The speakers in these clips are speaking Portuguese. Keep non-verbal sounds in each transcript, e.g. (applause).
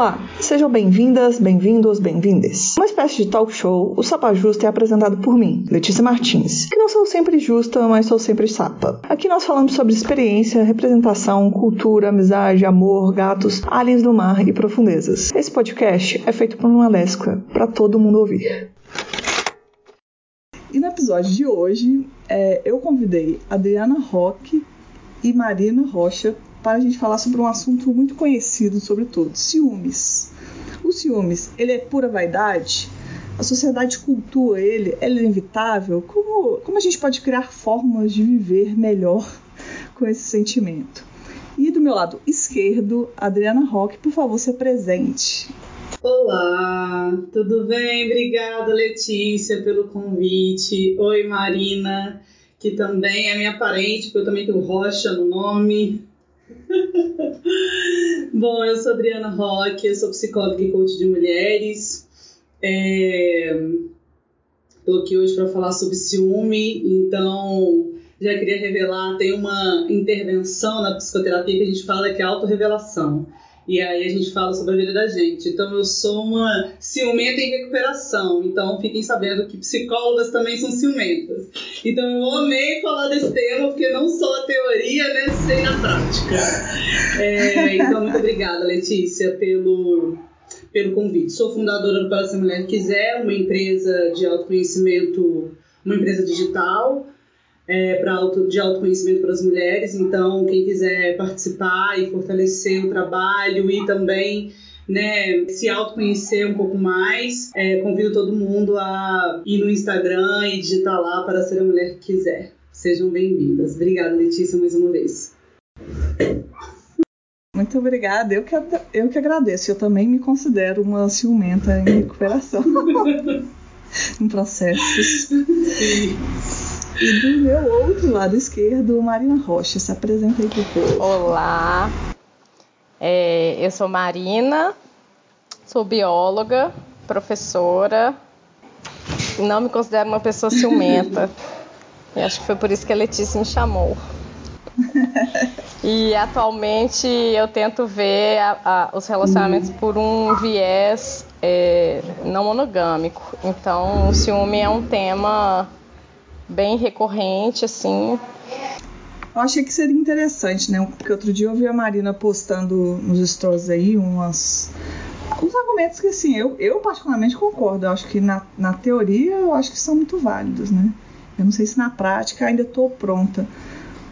Olá, sejam bem-vindas, bem-vindos, bem-vindes. Uma espécie de talk show, o Sapa Justa é apresentado por mim, Letícia Martins, que não sou sempre justa, mas sou sempre sapa. Aqui nós falamos sobre experiência, representação, cultura, amizade, amor, gatos, aliens do mar e profundezas. Esse podcast é feito por uma lesca, para todo mundo ouvir. E no episódio de hoje, é, eu convidei Adriana Roque e Marina Rocha para a gente falar sobre um assunto muito conhecido sobre todos, ciúmes. O ciúmes, ele é pura vaidade? A sociedade cultua ele? Ele é inevitável? Como, como a gente pode criar formas de viver melhor (laughs) com esse sentimento? E do meu lado esquerdo, Adriana Roque, por favor, se apresente. Olá, tudo bem? Obrigada, Letícia, pelo convite. Oi, Marina, que também é minha parente, porque eu também tenho Rocha no nome. (laughs) Bom, eu sou Adriana Roque, eu sou psicóloga e coach de mulheres. Estou é... aqui hoje para falar sobre ciúme, então já queria revelar, tem uma intervenção na psicoterapia que a gente fala que é autorrevelação. E aí a gente fala sobre a vida da gente. Então eu sou uma ciumenta em recuperação. Então fiquem sabendo que psicólogas também são ciumentas. Então eu amei falar desse tema, porque não só a teoria, né, sem a prática. É, então muito obrigada, Letícia, pelo, pelo convite. Sou fundadora do a Mulher Quiser, uma empresa de autoconhecimento, uma empresa digital é, para auto, de autoconhecimento para as mulheres. Então, quem quiser participar e fortalecer o trabalho e também né, se autoconhecer um pouco mais, é, convido todo mundo a ir no Instagram e digitar lá para ser a mulher que quiser. Sejam bem-vindas. Obrigada, Letícia, mais uma vez. Muito obrigada. Eu que, eu que agradeço. Eu também me considero uma ciumenta em recuperação. (laughs) (laughs) em processos. Sim. E do meu outro lado esquerdo, Marina Rocha. Se apresenta aí pro povo. Olá, é, eu sou Marina, sou bióloga, professora. Não me considero uma pessoa ciumenta. (laughs) e acho que foi por isso que a Letícia me chamou. (laughs) e atualmente eu tento ver a, a, os relacionamentos por um viés é, não monogâmico. Então, o ciúme é um tema bem recorrente, assim. Eu achei que seria interessante, né? Porque outro dia eu vi a Marina postando nos stories aí umas uns argumentos que assim, eu, eu particularmente concordo. Eu acho que na, na teoria eu acho que são muito válidos, né? Eu não sei se na prática ainda estou pronta.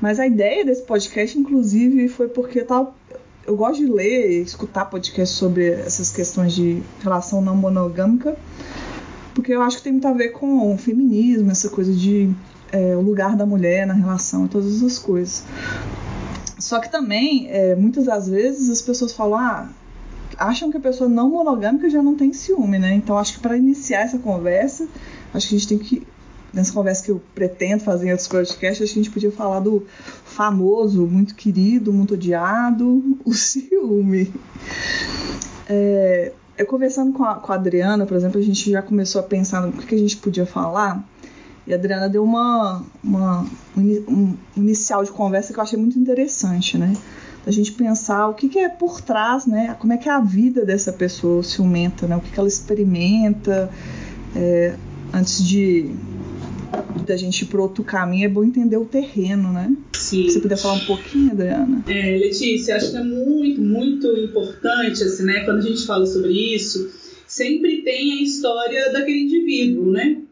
Mas a ideia desse podcast, inclusive, foi porque tal eu gosto de ler e escutar podcasts sobre essas questões de relação não monogâmica porque eu acho que tem muito a ver com o feminismo, essa coisa de é, o lugar da mulher na relação todas essas coisas. Só que também, é, muitas das vezes, as pessoas falam, ah, acham que a pessoa não monogâmica já não tem ciúme, né? Então acho que para iniciar essa conversa, acho que a gente tem que nessa conversa que eu pretendo fazer em outros podcasts, acho que a gente podia falar do famoso, muito querido, muito odiado, (laughs) o ciúme. É, eu conversando com a, com a Adriana, por exemplo, a gente já começou a pensar no que a gente podia falar. E a Adriana deu uma, uma um, um inicial de conversa que eu achei muito interessante, né? A gente pensar o que, que, é por trás, né? Como é que é a vida dessa pessoa ciumenta, né? O que, que ela experimenta é, antes de da gente ir para outro caminho, é bom entender o terreno, né? Sim. Você puder falar um pouquinho, Adriana? É, Letícia, acho que é muito, muito importante, assim, né? Quando a gente fala sobre isso, sempre tem a história daquele indivíduo, né?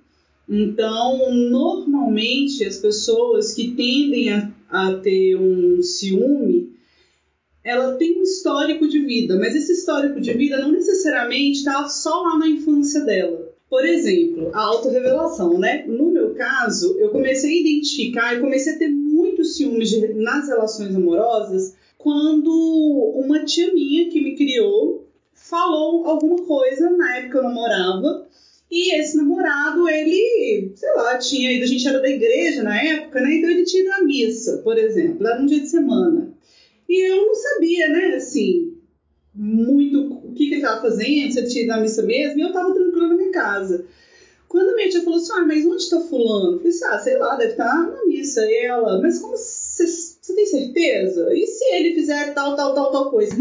Então, normalmente, as pessoas que tendem a, a ter um ciúme, ela tem um histórico de vida, mas esse histórico de vida não necessariamente está só lá na infância dela. Por exemplo, a autorrevelação, né? No meu caso, eu comecei a identificar e comecei a ter muitos ciúmes de, nas relações amorosas quando uma tia minha que me criou falou alguma coisa na época eu namorava e esse namorado, ele, sei lá, tinha ido, a gente era da igreja na época, né? Então ele tinha ido à missa, por exemplo, era um dia de semana. E eu não sabia, né, assim, muito o que, que ele estava fazendo, se ele tinha ido à missa mesmo, e eu estava tranquila na minha casa. Quando a minha tia falou assim, ah, mas onde está fulano? Eu falei assim, ah, sei lá, deve estar tá na missa. E ela, mas como você tem certeza? E se ele fizer tal, tal, tal, tal coisa?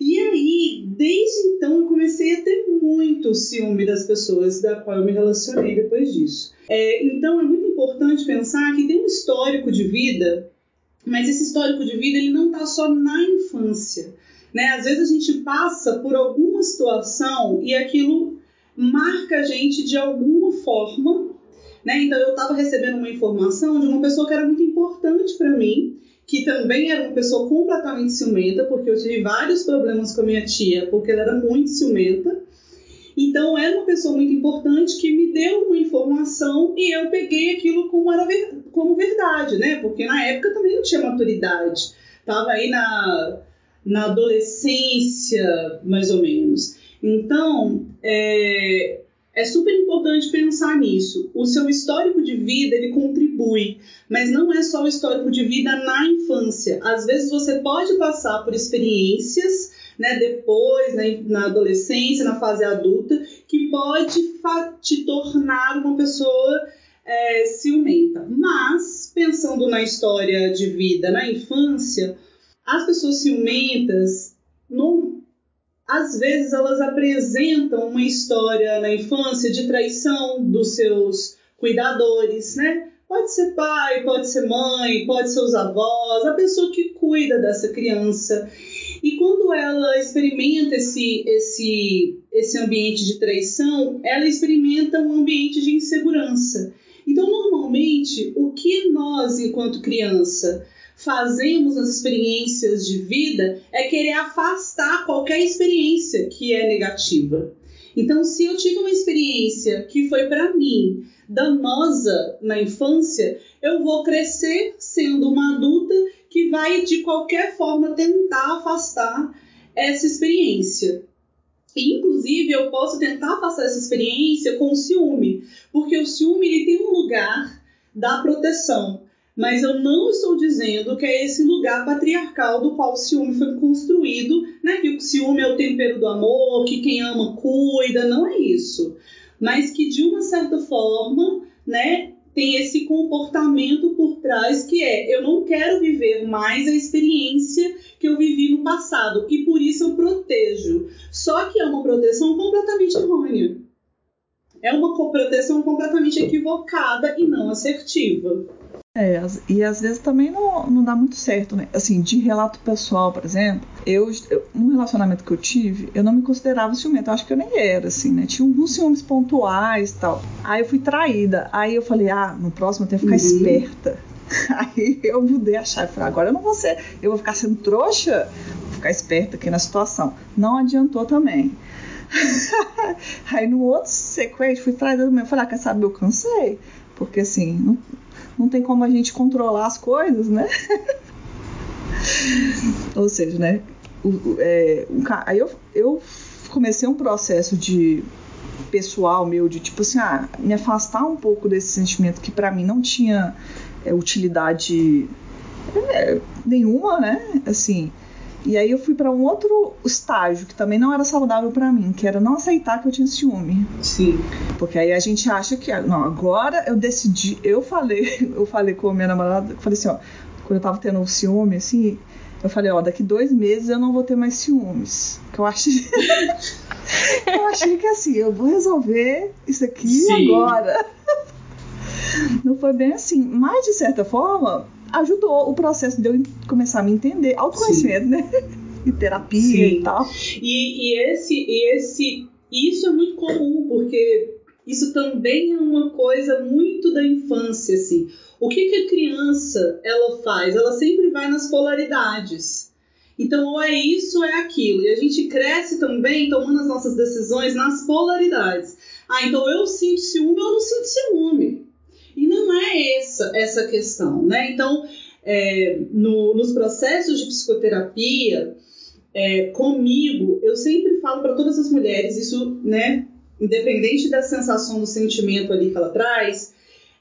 E aí, desde então, eu comecei a ter muito ciúme das pessoas da qual eu me relacionei depois disso. É, então, é muito importante pensar que tem um histórico de vida, mas esse histórico de vida ele não está só na infância. Né? Às vezes a gente passa por alguma situação e aquilo marca a gente de alguma forma. Né? Então, eu estava recebendo uma informação de uma pessoa que era muito importante para mim que também era uma pessoa completamente ciumenta, porque eu tive vários problemas com a minha tia, porque ela era muito ciumenta. Então, era uma pessoa muito importante que me deu uma informação e eu peguei aquilo como, era como verdade, né? Porque na época também não tinha maturidade. Tava aí na, na adolescência, mais ou menos. Então, é, é super importante pensar nisso. O seu histórico de vida ele contribui, mas não é só o histórico de vida na infância. Às vezes você pode passar por experiências, né, depois, né, na adolescência, na fase adulta, que pode te tornar uma pessoa é, ciumenta. Mas pensando na história de vida na infância, as pessoas ciumentas não às vezes elas apresentam uma história na infância de traição dos seus cuidadores, né? Pode ser pai, pode ser mãe, pode ser os avós, a pessoa que cuida dessa criança. E quando ela experimenta esse, esse, esse ambiente de traição, ela experimenta um ambiente de insegurança. Então, normalmente, o que nós, enquanto criança, fazemos nas experiências de vida é querer afastar qualquer experiência que é negativa. Então, se eu tive uma experiência que foi para mim danosa na infância, eu vou crescer sendo uma adulta que vai de qualquer forma tentar afastar essa experiência. inclusive, eu posso tentar afastar essa experiência com o ciúme, porque o ciúme ele tem um lugar da proteção mas eu não estou dizendo que é esse lugar patriarcal do qual o ciúme foi construído, né? Que o ciúme é o tempero do amor, que quem ama cuida, não é isso. Mas que de uma certa forma, né, tem esse comportamento por trás que é eu não quero viver mais a experiência que eu vivi no passado e por isso eu protejo. Só que é uma proteção completamente errônea. É uma proteção completamente equivocada e não assertiva. É, e às vezes também não, não dá muito certo, né? Assim, de relato pessoal, por exemplo, eu, eu num relacionamento que eu tive, eu não me considerava ciumenta, eu acho que eu nem era, assim, né? Tinha alguns ciúmes pontuais e tal. Aí eu fui traída, aí eu falei, ah, no próximo eu tenho que ficar uhum. esperta. (laughs) Aí eu mudei a chave, falei, agora eu não vou ser, eu vou ficar sendo trouxa, vou ficar esperta aqui na situação. Não adiantou também. (laughs) aí no outro sequência, fui traída também, eu falei, ah, quer saber, eu cansei. Porque assim, não, não tem como a gente controlar as coisas, né? (laughs) Ou seja, né? O, é, um, aí eu, eu comecei um processo de pessoal meu de tipo assim, ah, me afastar um pouco desse sentimento que para mim não tinha é, utilidade é, nenhuma, né? Assim, e aí eu fui para um outro estágio que também não era saudável para mim, que era não aceitar que eu tinha ciúme. Sim. Porque aí a gente acha que não, agora eu decidi, eu falei, (laughs) eu falei com a minha namorada, eu falei assim, ó, quando eu tava tendo um ciúme assim, eu falei, ó, daqui dois meses eu não vou ter mais ciúmes. Que eu (laughs) achei. eu achei que assim, eu vou resolver isso aqui Sim. agora. (laughs) Não foi bem assim. Mas, de certa forma, ajudou o processo de eu começar a me entender. Autoconhecimento, Sim. né? E terapia Sim. e tal. E, e, esse, e esse. Isso é muito comum, porque isso também é uma coisa muito da infância, assim. O que, que a criança ela faz? Ela sempre vai nas polaridades. Então, ou é isso ou é aquilo. E a gente cresce também tomando as nossas decisões nas polaridades. Ah, então eu sinto ciúme ou não sinto ciúme. E não é essa essa questão, né? Então, é, no, nos processos de psicoterapia, é, comigo, eu sempre falo para todas as mulheres, isso, né, independente da sensação, do sentimento ali que ela traz,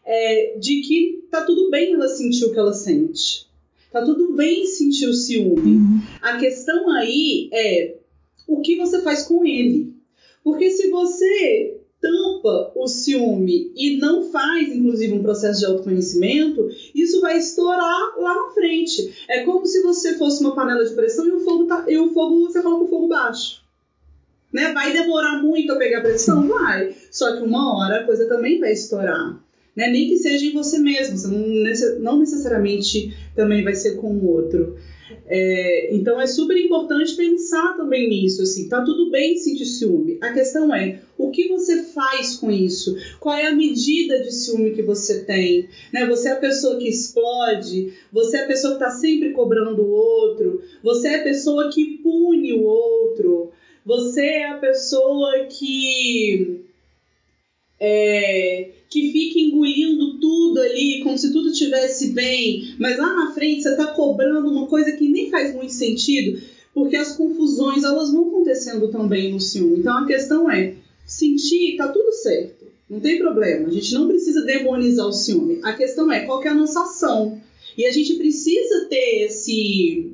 é, de que tá tudo bem ela sentir o que ela sente. Tá tudo bem sentir o ciúme. Uhum. A questão aí é o que você faz com ele. Porque se você tampa o ciúme e não faz, inclusive, um processo de autoconhecimento, isso vai estourar lá na frente. É como se você fosse uma panela de pressão e o fogo, tá, e o fogo você coloca o fogo baixo. Né? Vai demorar muito a pegar pressão? Vai. Só que uma hora a coisa também vai estourar. Né? Nem que seja em você mesmo, você não, não necessariamente também vai ser com o outro. É, então é super importante pensar também nisso, assim, tá tudo bem sentir ciúme. A questão é o que você faz com isso? Qual é a medida de ciúme que você tem? Né? Você é a pessoa que explode? Você é a pessoa que está sempre cobrando o outro? Você é a pessoa que pune o outro? Você é a pessoa que é, que fica engolindo tudo ali, como se tudo estivesse bem, mas lá na frente você está cobrando uma coisa que nem faz muito sentido, porque as confusões elas vão acontecendo também no ciúme. Então a questão é sentir, tá tudo certo, não tem problema. A gente não precisa demonizar o ciúme. A questão é qual que é a nossa ação. E a gente precisa ter esse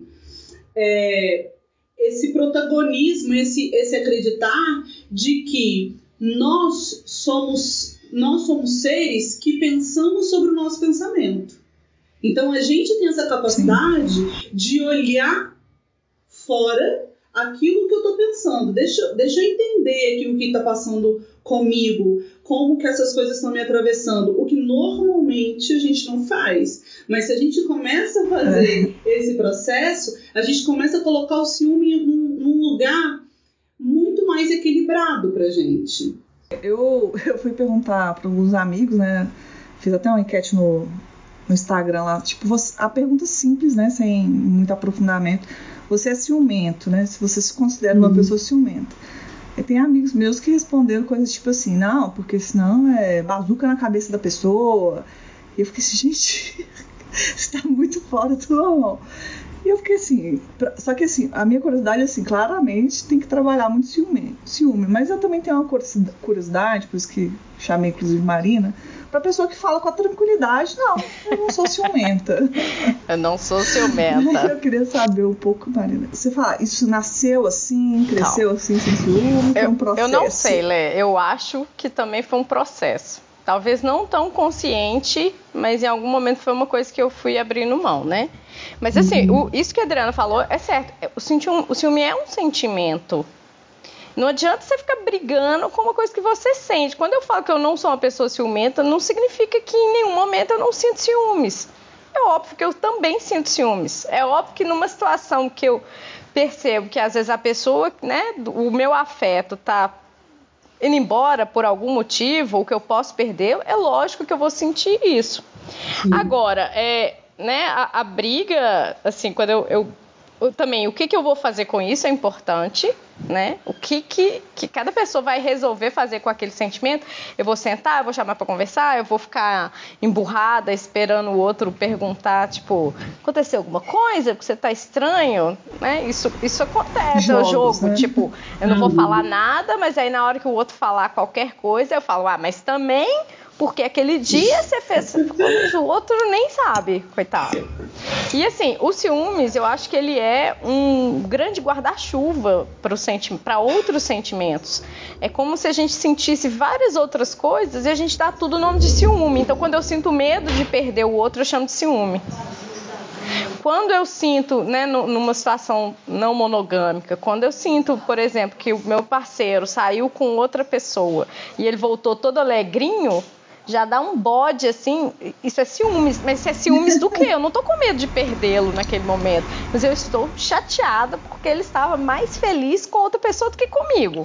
é, esse protagonismo, esse, esse acreditar de que nós somos nós somos seres que pensamos sobre o nosso pensamento. Então a gente tem essa capacidade Sim. de olhar fora aquilo que eu estou pensando. Deixa, deixa eu entender aqui o que está passando comigo, como que essas coisas estão me atravessando, o que normalmente a gente não faz. Mas se a gente começa a fazer é. esse processo, a gente começa a colocar o ciúme num, num lugar muito mais equilibrado pra gente. Eu, eu fui perguntar para alguns amigos, né? Fiz até uma enquete no, no Instagram lá. Tipo, você, a pergunta simples, né? Sem muito aprofundamento. Você é ciumento, né? Se você se considera uma uhum. pessoa ciumenta. E tem amigos meus que responderam coisas tipo assim, não, porque senão é bazuca na cabeça da pessoa. E eu fiquei assim, (laughs) gente, (laughs) está muito fora do normal. E eu fiquei assim, pra, só que assim, a minha curiosidade, assim, claramente tem que trabalhar muito ciúme, ciúme. Mas eu também tenho uma curiosidade, por isso que chamei inclusive Marina, pra pessoa que fala com a tranquilidade, não, eu não sou ciumenta. (laughs) eu não sou ciumenta. eu queria saber um pouco, Marina. Você fala, isso nasceu assim, cresceu não. assim, sem ciúme, eu, foi um processo? Eu não sei, Lé, eu acho que também foi um processo. Talvez não tão consciente, mas em algum momento foi uma coisa que eu fui abrindo mão, né? Mas assim, uhum. o, isso que a Adriana falou é certo. O, ciúme, o ciúme é um sentimento. Não adianta você ficar brigando com uma coisa que você sente. Quando eu falo que eu não sou uma pessoa ciumenta, não significa que em nenhum momento eu não sinto ciúmes. É óbvio que eu também sinto ciúmes. É óbvio que numa situação que eu percebo que às vezes a pessoa, né, o meu afeto tá indo embora por algum motivo, ou que eu posso perder, é lógico que eu vou sentir isso. Sim. Agora, é, né, a, a, briga, assim, quando eu, eu, eu, também, o que, que eu vou fazer com isso é importante, né? O que, que, que cada pessoa vai resolver fazer com aquele sentimento. Eu vou sentar, eu vou chamar para conversar, eu vou ficar emburrada esperando o outro perguntar, tipo, aconteceu alguma coisa? Porque você tá estranho, né? Isso, isso acontece Jogos, no jogo, né? tipo, eu não vou uhum. falar nada, mas aí na hora que o outro falar qualquer coisa, eu falo, ah, mas também porque aquele dia você fez, (laughs) mas o outro nem sabe, coitado. E assim, o ciúmes, eu acho que ele é um grande guarda-chuva para outros sentimentos. É como se a gente sentisse várias outras coisas e a gente dá tudo o nome de ciúme. Então, quando eu sinto medo de perder o outro, eu chamo de ciúme. Quando eu sinto, né, numa situação não monogâmica, quando eu sinto, por exemplo, que o meu parceiro saiu com outra pessoa e ele voltou todo alegrinho, já dá um bode assim. Isso é ciúmes, mas isso é ciúmes do quê? Eu não tô com medo de perdê-lo naquele momento, mas eu estou chateada porque ele estava mais feliz com outra pessoa do que comigo.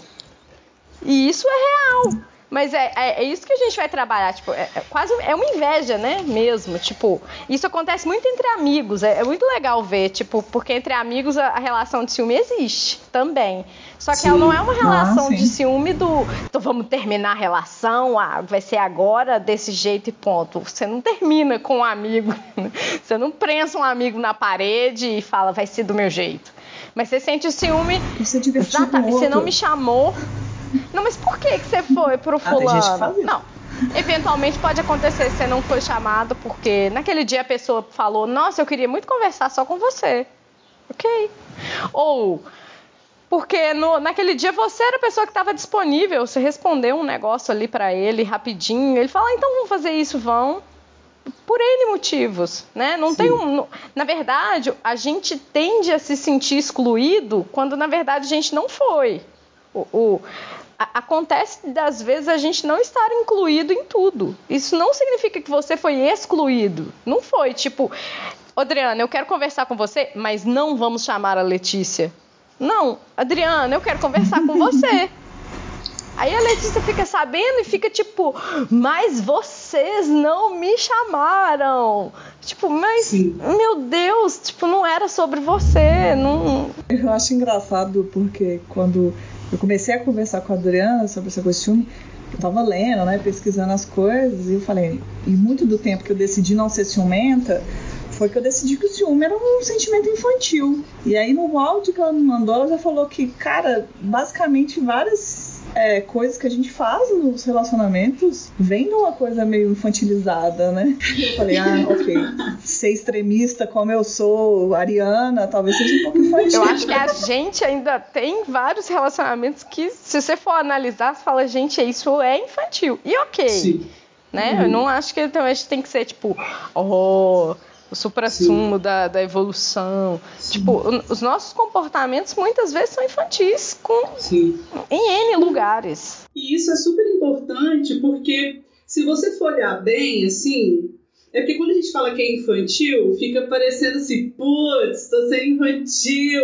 E isso é real. Mas é, é, é, isso que a gente vai trabalhar, tipo, é, é, quase é uma inveja, né? Mesmo, tipo, isso acontece muito entre amigos, é, é muito legal ver, tipo, porque entre amigos a, a, relação de ciúme existe também. Só que sim. ela não é uma relação ah, de ciúme do, então vamos terminar a relação, ah, vai ser agora desse jeito e ponto. Você não termina com um amigo, (laughs) você não prensa um amigo na parede e fala, vai ser do meu jeito. Mas você sente o ciúme. Você, exatamente, você não me chamou não, mas por que, que você foi pro fulano? Ah, não. Eventualmente pode acontecer, você não foi chamado porque naquele dia a pessoa falou: Nossa, eu queria muito conversar só com você. Ok. Ou Porque no, naquele dia você era a pessoa que estava disponível, você respondeu um negócio ali para ele rapidinho, ele fala, ah, então vamos fazer isso, vão. Por N motivos, né? Não Sim. tem um. Na verdade, a gente tende a se sentir excluído quando na verdade a gente não foi. O, o acontece das vezes a gente não estar incluído em tudo. Isso não significa que você foi excluído. Não foi. Tipo, Adriana, eu quero conversar com você, mas não vamos chamar a Letícia. Não, Adriana, eu quero conversar com você. (laughs) Aí a Letícia fica sabendo e fica tipo, mas vocês não me chamaram. Tipo, mas Sim. meu Deus, tipo, não era sobre você, não. Eu acho engraçado porque quando eu comecei a conversar com a Adriana sobre esse costume, eu tava lendo, né, pesquisando as coisas, e eu falei, e muito do tempo que eu decidi não ser ciumenta, foi que eu decidi que o ciúme era um sentimento infantil. E aí no áudio que ela me mandou, ela já falou que, cara, basicamente várias é, coisas que a gente faz nos relacionamentos vem de uma coisa meio infantilizada, né? Eu falei, ah, (laughs) ok. Ser extremista como eu sou, Ariana, talvez seja um pouco infantil. Eu acho que a gente ainda tem vários relacionamentos que, se você for analisar, você fala, gente, isso é infantil. E ok. Sim. Né? Uhum. Eu não acho que então, a gente tem que ser tipo, oh, o supra-sumo da, da evolução. Sim. Tipo, os nossos comportamentos muitas vezes são infantis com, Sim. em N lugares. E isso é super importante porque se você for olhar bem, assim, é porque quando a gente fala que é infantil, fica parecendo assim, putz, tô sendo infantil.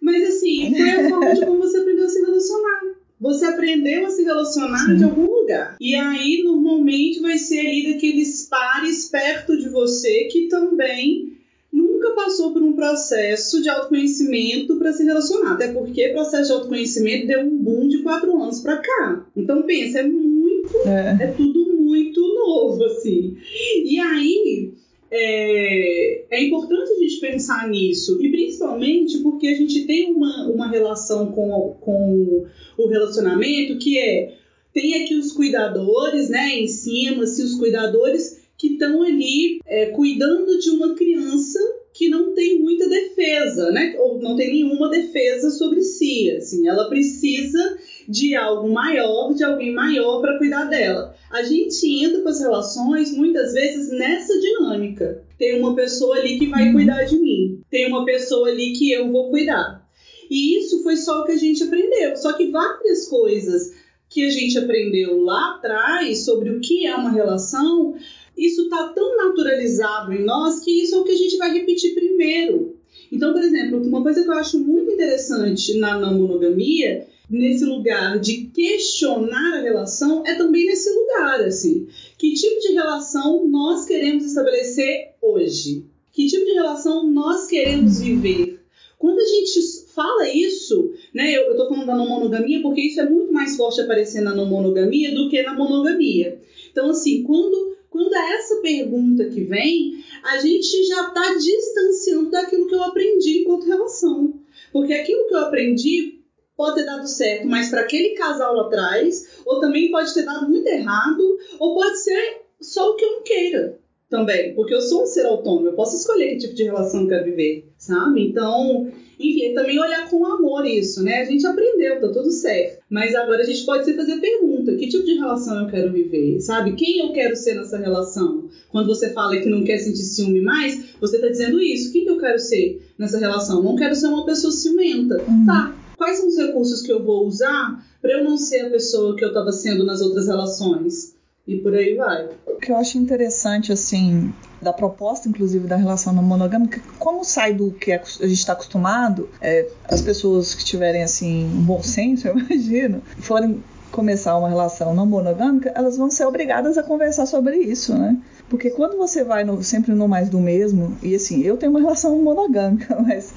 Mas assim, foi a forma de como você aprendeu a se relacionar. Você aprendeu a se relacionar Sim. de algum lugar. E aí, normalmente, vai ser ali daqueles pares perto de você que também nunca passou por um processo de autoconhecimento para se relacionar. Até porque o processo de autoconhecimento deu um boom de quatro anos para cá. Então, pensa, é muito. É. é tudo muito novo, assim. E aí é, é, importante a gente pensar nisso, e principalmente porque a gente tem uma, uma relação com, com o relacionamento que é tem aqui os cuidadores, né, em cima, se os cuidadores que estão ali é, cuidando de uma criança que não tem muita defesa, né, ou não tem nenhuma defesa sobre si, assim, ela precisa de algo maior, de alguém maior para cuidar dela. A gente entra para as relações muitas vezes nessa dinâmica. Tem uma pessoa ali que vai cuidar de mim, tem uma pessoa ali que eu vou cuidar. E isso foi só o que a gente aprendeu. Só que várias coisas que a gente aprendeu lá atrás sobre o que é uma relação, isso está tão naturalizado em nós que isso é o que a gente vai repetir primeiro. Então, por exemplo, uma coisa que eu acho muito interessante na não monogamia nesse lugar de questionar a relação é também nesse lugar, assim. Que tipo de relação nós queremos estabelecer hoje? Que tipo de relação nós queremos viver? Quando a gente fala isso, né? Eu, eu tô falando da não monogamia porque isso é muito mais forte aparecer na não monogamia do que na monogamia. Então, assim, quando, quando é essa pergunta que vem, a gente já está distanciando daquilo que eu aprendi enquanto relação. Porque aquilo que eu aprendi pode ter dado certo, mas para aquele casal lá atrás, ou também pode ter dado muito errado, ou pode ser só o que eu não queira também, porque eu sou um ser autônomo, eu posso escolher que tipo de relação eu quero viver, sabe? Então, enfim, é também olhar com amor isso, né? A gente aprendeu, tá tudo certo. Mas agora a gente pode se fazer pergunta: que tipo de relação eu quero viver, sabe? Quem eu quero ser nessa relação? Quando você fala que não quer sentir ciúme mais, você tá dizendo isso. Quem que eu quero ser nessa relação? Não quero ser uma pessoa ciumenta. Uhum. Tá, quais são os recursos que eu vou usar para eu não ser a pessoa que eu estava sendo nas outras relações? E por aí vai. O que eu acho interessante, assim, da proposta, inclusive, da relação não monogâmica, como sai do que a gente está acostumado, é, as pessoas que tiverem, assim, um bom senso, (laughs) eu imagino, forem começar uma relação não monogâmica, elas vão ser obrigadas a conversar sobre isso, né? Porque quando você vai no, sempre no mais do mesmo, e assim, eu tenho uma relação monogâmica, (laughs) mas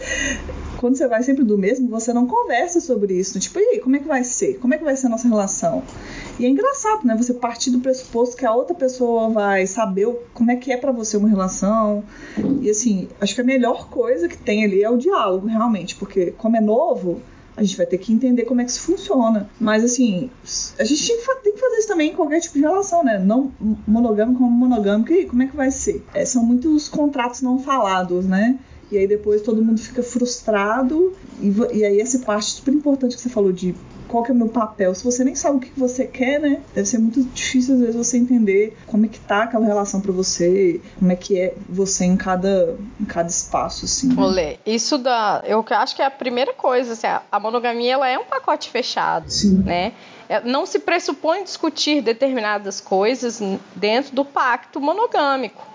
quando você vai sempre do mesmo, você não conversa sobre isso. Tipo, e aí, como é que vai ser? Como é que vai ser a nossa relação? E é engraçado, né? Você partir do pressuposto que a outra pessoa vai saber como é que é para você uma relação. E assim, acho que a melhor coisa que tem ali é o diálogo, realmente, porque como é novo, a gente vai ter que entender como é que isso funciona. Mas assim, a gente tem que fazer isso também em qualquer tipo de relação, né? Não monogâmico como monogâmico, e como é que vai ser? É, são muitos contratos não falados, né? e aí depois todo mundo fica frustrado. E, e aí essa parte super importante que você falou de qual que é o meu papel. Se você nem sabe o que você quer, né? Deve ser muito difícil às vezes você entender como é que tá aquela relação para você, como é que é você em cada, em cada espaço, assim. Né? Olê, isso da. Eu acho que é a primeira coisa, assim, a monogamia ela é um pacote fechado, Sim. né? É, não se pressupõe discutir determinadas coisas dentro do pacto monogâmico.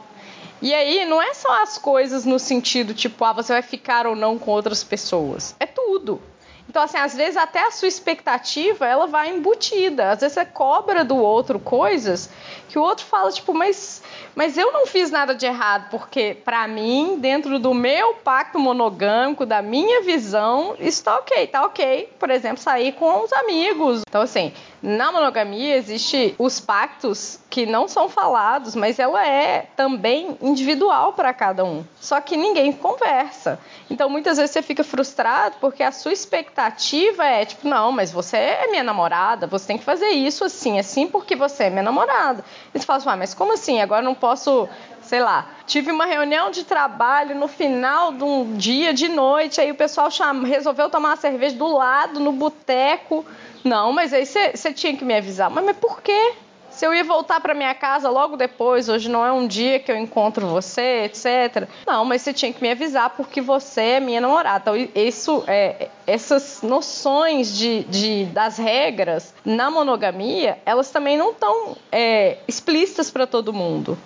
E aí, não é só as coisas no sentido tipo, ah, você vai ficar ou não com outras pessoas. É tudo. Então, assim, às vezes até a sua expectativa, ela vai embutida. Às vezes você cobra do outro coisas que o outro fala, tipo, mas, mas eu não fiz nada de errado, porque para mim, dentro do meu pacto monogâmico, da minha visão, isso tá ok, tá ok. Por exemplo, sair com os amigos. Então, assim, na monogamia existe os pactos que não são falados, mas ela é também individual para cada um. Só que ninguém conversa. Então muitas vezes você fica frustrado porque a sua expectativa é tipo, não, mas você é minha namorada, você tem que fazer isso assim, assim porque você é minha namorada. E você fala assim, ah, mas como assim? Agora não posso sei lá, tive uma reunião de trabalho no final de um dia de noite, aí o pessoal chama, resolveu tomar uma cerveja do lado, no boteco. Não, mas aí você tinha que me avisar. Mas, mas por quê? Se eu ia voltar para minha casa logo depois, hoje não é um dia que eu encontro você, etc. Não, mas você tinha que me avisar porque você é minha namorada. Então, isso, é, essas noções de, de, das regras na monogamia, elas também não estão é, explícitas para todo mundo.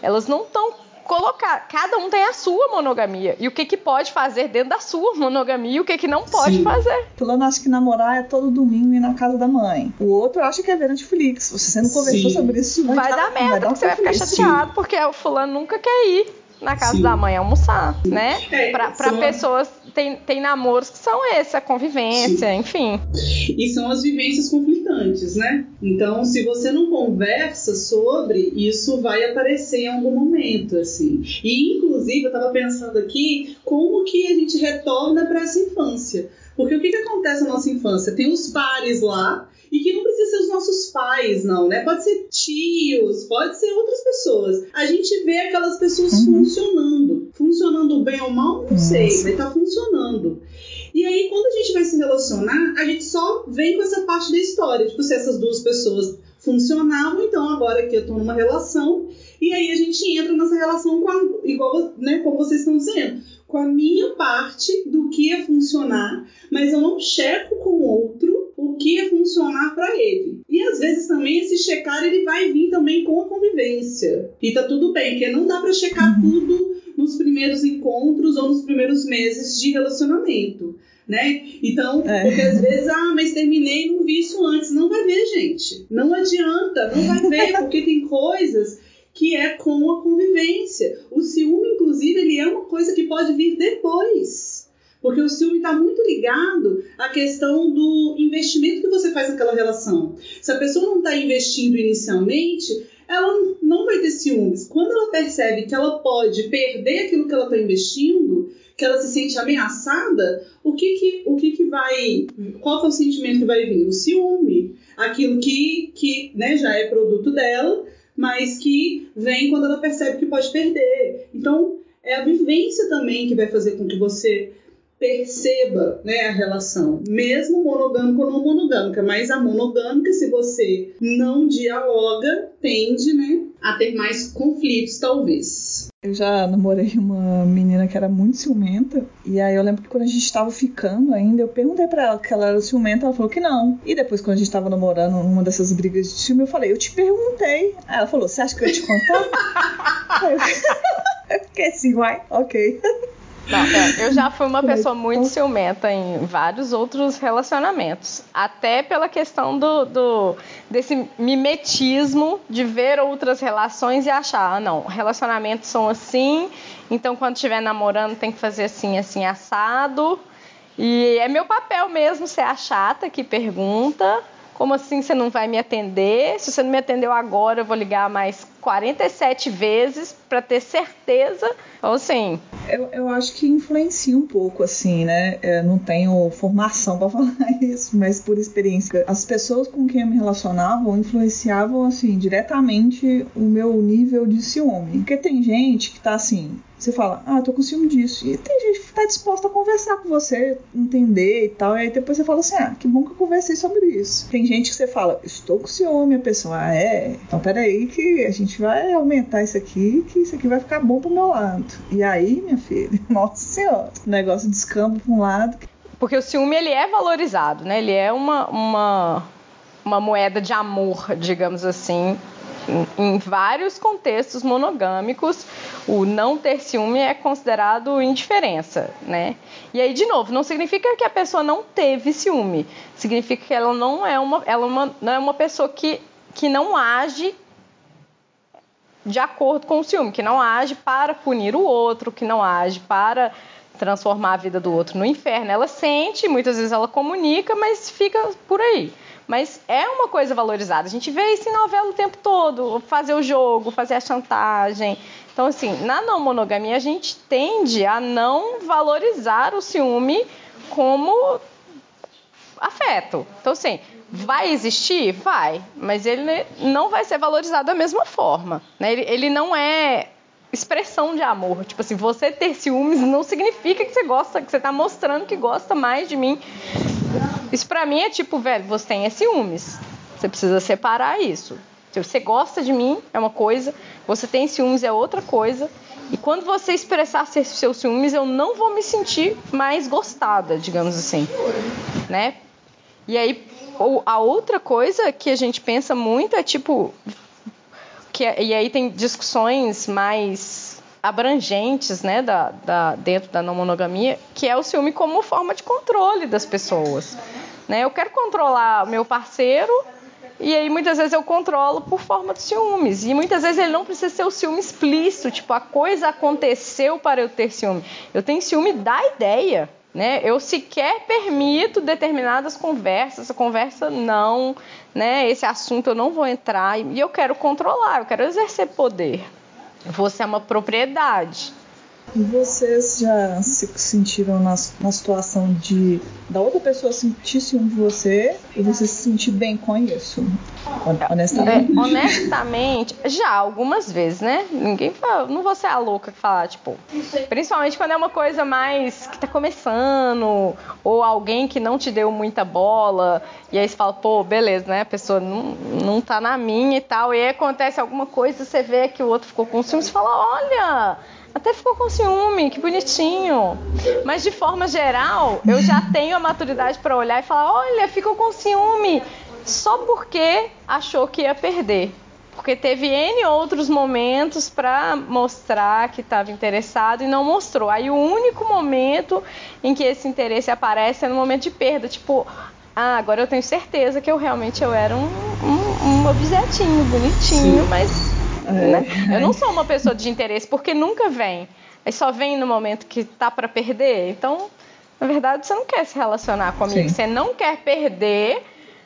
Elas não estão colocar. Cada um tem a sua monogamia. E o que, que pode fazer dentro da sua monogamia e o que, que não pode Sim. fazer. Fulano acha que namorar é todo domingo ir na casa da mãe. O outro acha que é ver Netflix. Você não conversou Sim. sobre isso, vai, vai dar, merda, vai dar porque você vai ficar chateado, porque o fulano nunca quer ir na casa Sim. da mãe almoçar, né? É, para são... pessoas tem, tem namoros que são esse, a convivência, Sim. enfim. E são as vivências conflitantes, né? Então, se você não conversa sobre, isso vai aparecer em algum momento, assim. E inclusive eu estava pensando aqui como que a gente retorna para essa infância. Porque o que, que acontece na nossa infância? Tem os pares lá e que não precisa ser os nossos pais, não, né? Pode ser tios, pode ser outras pessoas. A gente vê aquelas pessoas uhum. funcionando. Funcionando bem ou mal, não Nossa. sei, mas tá funcionando. E aí, quando a gente vai se relacionar, a gente só vem com essa parte da história. Tipo, se essas duas pessoas funcionavam, então agora que eu tô numa relação, e aí a gente entra nessa relação com a, igual, né, como vocês estão dizendo, com a minha parte do que ia funcionar, mas eu não checo com o outro o que ia funcionar para ele. E às vezes também esse checar ele vai vir também com a convivência. E tá tudo bem, porque não dá para checar tudo nos primeiros encontros ou nos primeiros meses de relacionamento. Né? Então, é. porque às vezes, ah, mas terminei, não vi isso antes. Não vai ver, gente. Não adianta, não vai ver, (laughs) porque tem coisas que é com a convivência. O ciúme, inclusive, ele é uma coisa que pode vir depois. Porque o ciúme está muito ligado à questão do investimento que você faz naquela relação. Se a pessoa não está investindo inicialmente, ela não vai ter ciúmes. Quando ela percebe que ela pode perder aquilo que ela está investindo, que ela se sente ameaçada, o que que, o que que vai, qual é o sentimento que vai vir? O ciúme. Aquilo que, que né, já é produto dela, mas que vem quando ela percebe que pode perder. Então, é a vivência também que vai fazer com que você perceba né, a relação, mesmo monogâmica ou não monogâmica, mas a monogâmica, se você não dialoga, tende né, a ter mais conflitos, talvez. Eu já namorei uma menina que era muito ciumenta. E aí eu lembro que quando a gente tava ficando ainda, eu perguntei pra ela que ela era ciumenta, ela falou que não. E depois, quando a gente tava namorando, numa dessas brigas de ciúme, eu falei, eu te perguntei. Aí ela falou, você acha que eu ia te contar? (laughs) (laughs) eu fiquei assim, vai, ok. (laughs) Não, é, eu já fui uma (laughs) pessoa muito ciumenta em vários outros relacionamentos. Até pela questão do, do desse mimetismo de ver outras relações e achar, ah, não, relacionamentos são assim, então quando estiver namorando tem que fazer assim, assim, assado. E é meu papel mesmo ser a chata que pergunta. Como assim você não vai me atender? Se você não me atendeu agora, eu vou ligar mais 47 vezes para ter certeza. Então, assim. Eu, eu acho que influencia um pouco, assim, né? Eu não tenho formação para (laughs) falar isso, mas por experiência. As pessoas com quem eu me relacionava influenciavam, assim, diretamente o meu nível de ciúme. Porque tem gente que tá assim, você fala, ah, tô com ciúme disso. E tem gente que tá disposta a conversar com você, entender e tal. E aí depois você fala assim, ah, que bom que eu conversei sobre isso. Tem gente que você fala, estou com ciúme. A pessoa, ah, é? Então peraí que a gente vai aumentar isso aqui, que isso aqui vai ficar bom pro meu lado. E aí, minha filha, (laughs) nossa senhora, o negócio descamba pra um lado. Porque o ciúme, ele é valorizado, né? Ele é uma, uma, uma moeda de amor, digamos assim, em vários contextos monogâmicos, o não ter ciúme é considerado indiferença, né? E aí, de novo, não significa que a pessoa não teve ciúme. Significa que ela não é uma, ela é uma, não é uma pessoa que, que não age de acordo com o ciúme, que não age para punir o outro, que não age para transformar a vida do outro no inferno. Ela sente, muitas vezes ela comunica, mas fica por aí. Mas é uma coisa valorizada. A gente vê isso em novela o tempo todo, fazer o jogo, fazer a chantagem. Então, assim, na não monogamia a gente tende a não valorizar o ciúme como afeto. Então, assim, vai existir? Vai, mas ele não vai ser valorizado da mesma forma. Né? Ele, ele não é expressão de amor. Tipo assim, você ter ciúmes não significa que você gosta, que você está mostrando que gosta mais de mim isso pra mim é tipo, velho, você tem ciúmes. Você precisa separar isso. Se você gosta de mim, é uma coisa, você tem ciúmes, é outra coisa. E quando você expressar seus ciúmes, eu não vou me sentir mais gostada, digamos assim. Né? E aí, a outra coisa que a gente pensa muito é tipo. Que, e aí tem discussões mais abrangentes né, da, da, dentro da não monogamia, que é o ciúme como forma de controle das pessoas. Né? Eu quero controlar meu parceiro e aí muitas vezes eu controlo por forma de ciúmes. E muitas vezes ele não precisa ser o ciúme explícito, tipo, a coisa aconteceu para eu ter ciúme. Eu tenho ciúme da ideia. Né? Eu sequer permito determinadas conversas, essa conversa não, né? Esse assunto eu não vou entrar e eu quero controlar, eu quero exercer poder. Você é uma propriedade. E vocês já se sentiram na, na situação de da outra pessoa sentir ciúme de você e você se sentir bem com isso? Honestamente. É, honestamente, já algumas vezes, né? Ninguém fala, não vou ser a louca que fala, tipo, principalmente quando é uma coisa mais que tá começando, ou alguém que não te deu muita bola, e aí você fala, pô, beleza, né? A pessoa não, não tá na minha e tal, e aí acontece alguma coisa, você vê que o outro ficou com ciúme, você fala, olha até ficou com ciúme, que bonitinho. Mas de forma geral, eu já tenho a maturidade para olhar e falar: olha, ficou com ciúme só porque achou que ia perder. Porque teve N outros momentos para mostrar que estava interessado e não mostrou. Aí o único momento em que esse interesse aparece é no momento de perda. Tipo, ah, agora eu tenho certeza que eu realmente eu era um, um, um objetinho bonitinho, Sim. mas né? Eu não sou uma pessoa de interesse porque nunca vem. Aí só vem no momento que tá para perder. Então, na verdade, você não quer se relacionar comigo. Sim. Você não quer perder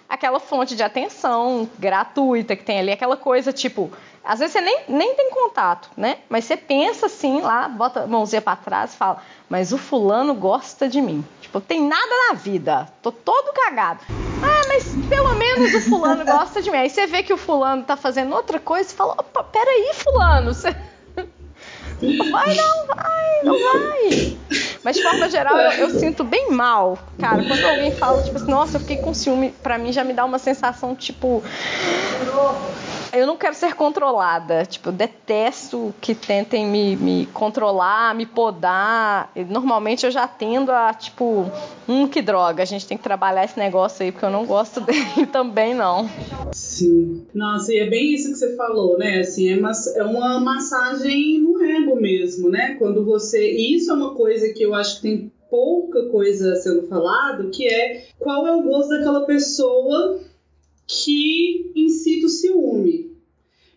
aquela fonte de atenção gratuita que tem ali, aquela coisa tipo. Às vezes você nem, nem tem contato, né? Mas você pensa assim lá, bota a mãozinha para trás e fala: Mas o fulano gosta de mim. Tipo, tem nada na vida, tô todo cagado. Ah, mas pelo menos o fulano (laughs) gosta de mim. Aí você vê que o fulano tá fazendo outra coisa e fala: opa, peraí, fulano, você. (laughs) Vai, não vai, não vai. Mas de forma geral, eu, eu, sinto bem mal, cara. Quando alguém fala, tipo assim, nossa, eu fiquei com ciúme, pra mim já me dá uma sensação, tipo eu não quero ser controlada. Tipo, eu detesto que tentem me, me controlar, me podar. Normalmente eu já tendo a, tipo, hum, que droga, a gente tem que trabalhar esse negócio aí, porque eu não gosto (laughs) dele também, não. Sim. Nossa, e é bem isso que você falou, né? Assim, é, é uma massagem no ego mesmo, né? Quando você. E isso é uma coisa que eu acho que tem pouca coisa sendo falado, que é qual é o gosto daquela pessoa que incita o ciúme.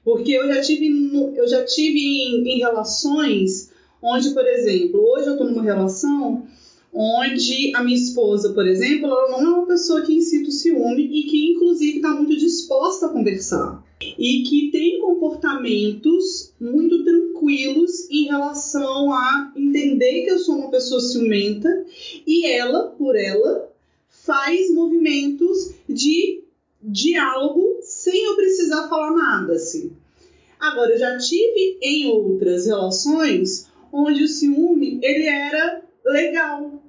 Porque eu já tive, eu já tive em, em relações onde, por exemplo, hoje eu estou numa relação onde a minha esposa, por exemplo, ela não é uma pessoa que incita o ciúme e que, inclusive, está muito disposta a conversar. E que tem comportamentos muito tranquilos em relação a entender que eu sou uma pessoa ciumenta e ela, por ela, faz movimentos de diálogo sem eu precisar falar nada, assim. Agora, eu já tive em outras relações onde o ciúme ele era legal,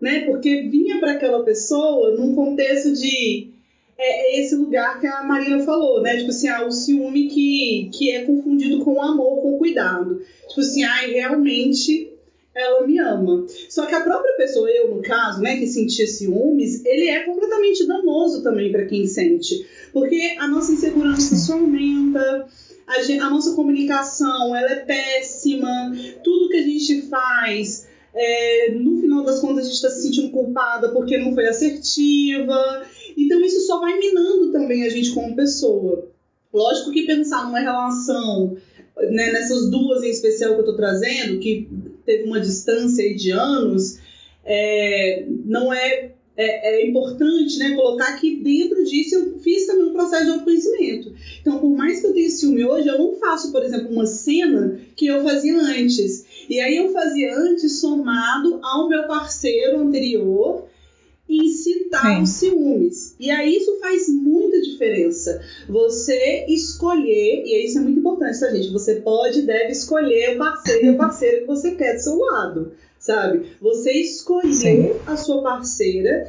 né? Porque vinha para aquela pessoa num contexto de é, é, esse lugar que a Marina falou, né? Tipo assim, ah, o ciúme que, que é confundido com o amor, com o cuidado. Tipo assim, ai, realmente ela me ama. Só que a própria pessoa, eu no caso, né, que sentia ciúmes, ele é completamente danoso também para quem sente. Porque a nossa insegurança só aumenta, a, gente, a nossa comunicação ela é péssima, tudo que a gente faz é, no final das contas a gente está se sentindo culpada porque não foi assertiva. Então isso só vai minando também a gente como pessoa. Lógico que pensar numa relação, né, nessas duas em especial que eu estou trazendo, que teve uma distância de anos, é, não é, é, é, importante né, colocar que dentro disso eu fiz também um processo de autoconhecimento. Então, por mais que eu tenha ciúme hoje, eu não faço, por exemplo, uma cena que eu fazia antes. E aí eu fazia antes somado ao meu parceiro anterior incitar Sim. os ciúmes. E aí isso faz muita diferença. Você escolher, e isso é muito importante, tá, gente? Você pode e deve escolher o parceiro e a (laughs) parceira que você quer do seu lado, sabe? Você escolher Sim. a sua parceira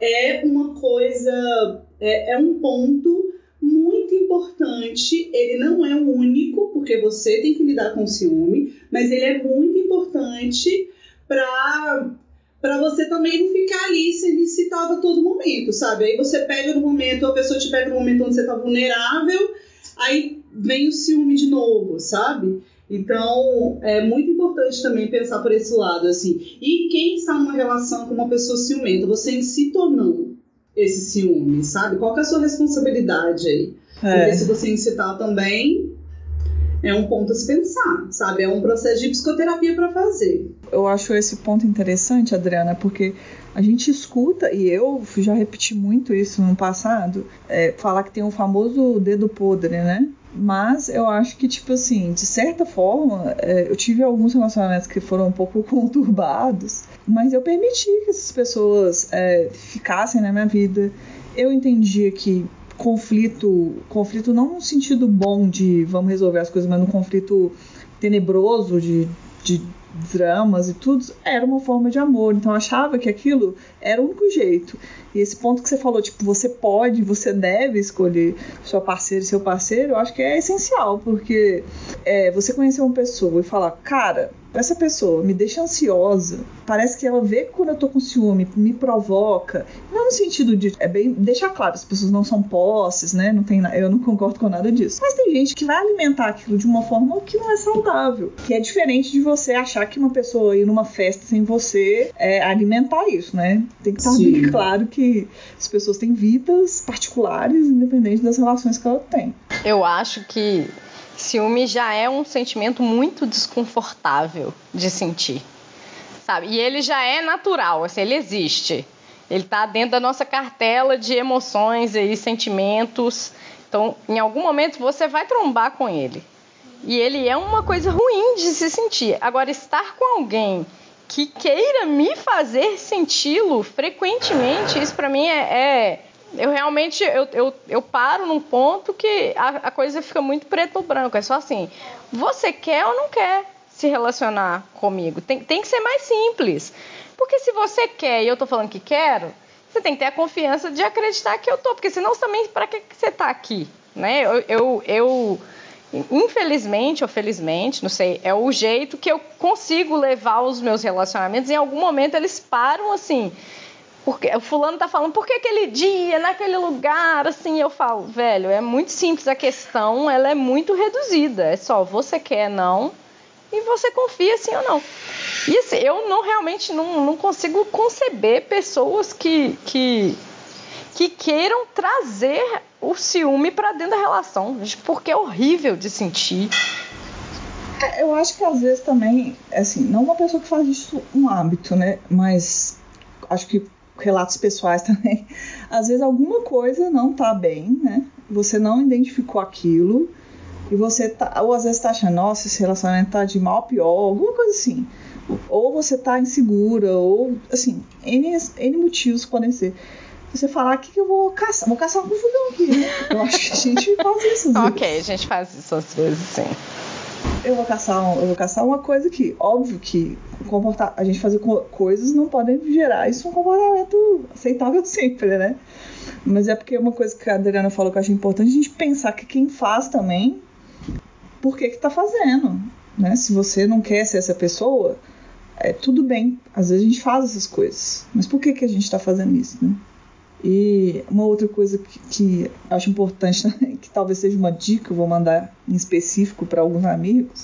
é uma coisa, é, é um ponto muito importante. Ele não é o único, porque você tem que lidar com o ciúme, mas ele é muito importante para para você também não ficar ali sendo incitado a todo momento, sabe? Aí você pega no momento, a pessoa te pega no momento onde você tá vulnerável, aí vem o ciúme de novo, sabe? Então, é muito importante também pensar por esse lado, assim. E quem está numa relação com uma pessoa ciumenta, você incita ou não esse ciúme, sabe? Qual é a sua responsabilidade aí? É. Porque se você incitar também, é um ponto a se pensar, sabe? É um processo de psicoterapia para fazer. Eu acho esse ponto interessante, Adriana, porque a gente escuta, e eu já repeti muito isso no passado, é, falar que tem o famoso dedo podre, né? Mas eu acho que, tipo assim, de certa forma, é, eu tive alguns relacionamentos que foram um pouco (laughs) conturbados, mas eu permiti que essas pessoas é, ficassem na minha vida. Eu entendia que conflito, conflito não no sentido bom de vamos resolver as coisas, mas no conflito tenebroso de, de dramas e tudo, era uma forma de amor. Então eu achava que aquilo era o único jeito. E esse ponto que você falou, tipo, você pode, você deve escolher sua parceira e seu parceiro, eu acho que é essencial, porque é, você conhecer uma pessoa e falar, cara, essa pessoa me deixa ansiosa, parece que ela vê quando eu tô com ciúme, me provoca. Não no sentido de. É bem. Deixar claro, as pessoas não são posses, né? Não tem, eu não concordo com nada disso. Mas tem gente que vai alimentar aquilo de uma forma que não é saudável. Que é diferente de você achar que uma pessoa ir numa festa sem você é alimentar isso, né? Tem que estar bem claro que as pessoas têm vidas particulares, independente das relações que elas têm. Eu acho que ciúme já é um sentimento muito desconfortável de sentir, sabe? E ele já é natural, assim, ele existe. Ele está dentro da nossa cartela de emoções e sentimentos. Então, em algum momento você vai trombar com ele. E ele é uma coisa ruim de se sentir. Agora, estar com alguém que queira me fazer senti-lo frequentemente, isso para mim é, é eu realmente eu, eu, eu paro num ponto que a, a coisa fica muito preto ou branco. É só assim, você quer ou não quer se relacionar comigo? Tem, tem que ser mais simples. Porque se você quer e eu tô falando que quero, você tem que ter a confiança de acreditar que eu tô. Porque senão também, para que, você tá aqui? Né? Eu, eu, eu, infelizmente ou felizmente, não sei, é o jeito que eu consigo levar os meus relacionamentos. Em algum momento eles param assim porque o fulano tá falando, por que aquele dia, naquele lugar, assim, eu falo, velho, é muito simples a questão, ela é muito reduzida. É só você quer não e você confia sim ou não. E assim, eu não realmente não, não consigo conceber pessoas que, que, que queiram trazer o ciúme para dentro da relação, porque é horrível de sentir. É, eu acho que às vezes também, assim, não uma pessoa que faz isso um hábito, né? Mas acho que relatos pessoais (laughs) também. Às vezes alguma coisa não tá bem, né? Você não identificou aquilo e você tá, ou às vezes tá achando, nossa, esse relacionamento tá de mal a pior, alguma coisa assim. Ou você tá insegura, ou assim, N, N motivos podem ser. Você falar que, que eu vou caçar, vou caçar um confusão aqui, né? Eu acho que a gente (laughs) faz isso. ok, a gente faz isso às vezes, sim eu vou caçar, eu vou caçar uma coisa que, óbvio que comportar, a gente fazer co coisas não podem gerar isso um comportamento aceitável sempre, né? Mas é porque uma coisa que a Adriana falou que eu acho importante a gente pensar que quem faz também, por que que tá fazendo, né? Se você não quer ser essa pessoa, é tudo bem. Às vezes a gente faz essas coisas, mas por que que a gente está fazendo isso, né? E uma outra coisa que, que acho importante, (laughs) que talvez seja uma dica, eu vou mandar em específico para alguns amigos,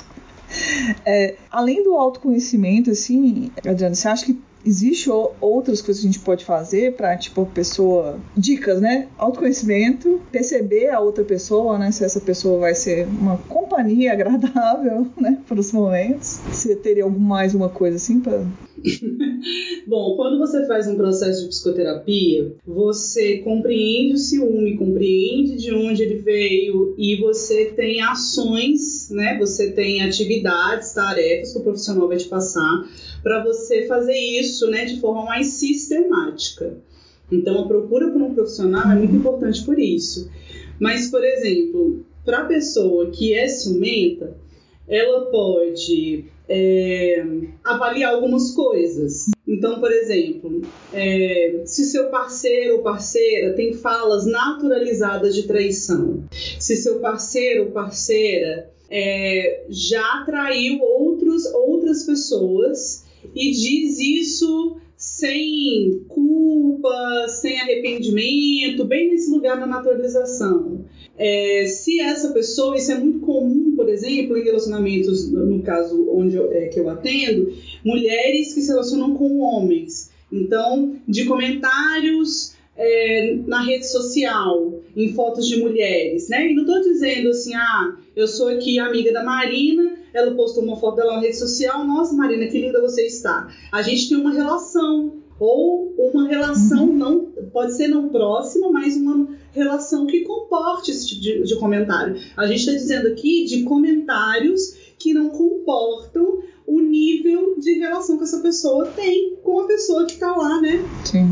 é, além do autoconhecimento, assim, Adriana, você acha que existe outras coisas que a gente pode fazer para tipo a pessoa dicas né? Autoconhecimento perceber a outra pessoa né? Se essa pessoa vai ser uma companhia (laughs) agradável né? Para os momentos. Você teria algum mais uma coisa assim para (laughs) Bom, quando você faz um processo de psicoterapia, você compreende o ciúme, compreende de onde ele veio e você tem ações, né? Você tem atividades, tarefas que o profissional vai te passar para você fazer isso, né, de forma mais sistemática. Então, a procura por um profissional é muito importante por isso. Mas, por exemplo, para a pessoa que é ciumenta, ela pode é, avaliar algumas coisas. Então, por exemplo, é, se seu parceiro ou parceira tem falas naturalizadas de traição, se seu parceiro ou parceira é, já traiu outros, outras pessoas e diz isso sem culpa, sem arrependimento, bem nesse lugar da naturalização. É, se essa pessoa, isso é muito comum, por exemplo, em relacionamentos, no caso onde eu, é, que eu atendo, mulheres que se relacionam com homens. Então, de comentários é, na rede social, em fotos de mulheres, né? E não estou dizendo assim, ah, eu sou aqui amiga da Marina, ela postou uma foto dela na rede social, nossa, Marina, que linda você está. A gente tem uma relação, ou uma relação uhum. não, pode ser não próxima, mas uma relação que comporte esse tipo de, de comentário. A gente está dizendo aqui de comentários que não comportam o nível de relação que essa pessoa tem com a pessoa que está lá, né?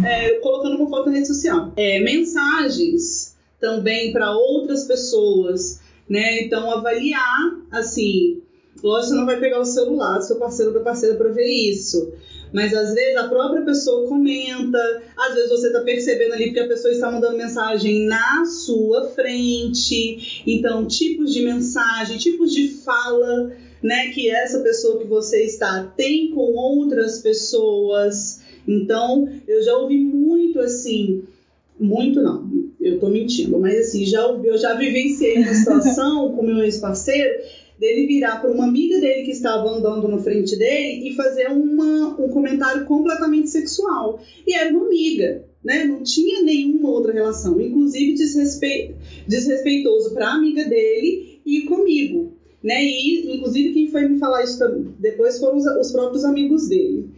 É, colocando uma foto na rede social. É, mensagens também para outras pessoas, né? Então, avaliar, assim, lógico, você não vai pegar o celular do seu parceiro ou da parceira para ver isso. Mas às vezes a própria pessoa comenta, às vezes você está percebendo ali que a pessoa está mandando mensagem na sua frente. Então, tipos de mensagem, tipos de fala né, que essa pessoa que você está tem com outras pessoas. Então, eu já ouvi muito assim, muito não, eu tô mentindo, mas assim, já ouvi, eu já vivenciei uma situação (laughs) com meu ex-parceiro dele virar para uma amiga dele que estava andando na frente dele e fazer uma, um comentário completamente sexual. E era uma amiga, né? Não tinha nenhuma outra relação, inclusive desrespe... desrespeitoso para a amiga dele e comigo né? E inclusive quem foi me falar isso depois foram os, os próprios amigos dele.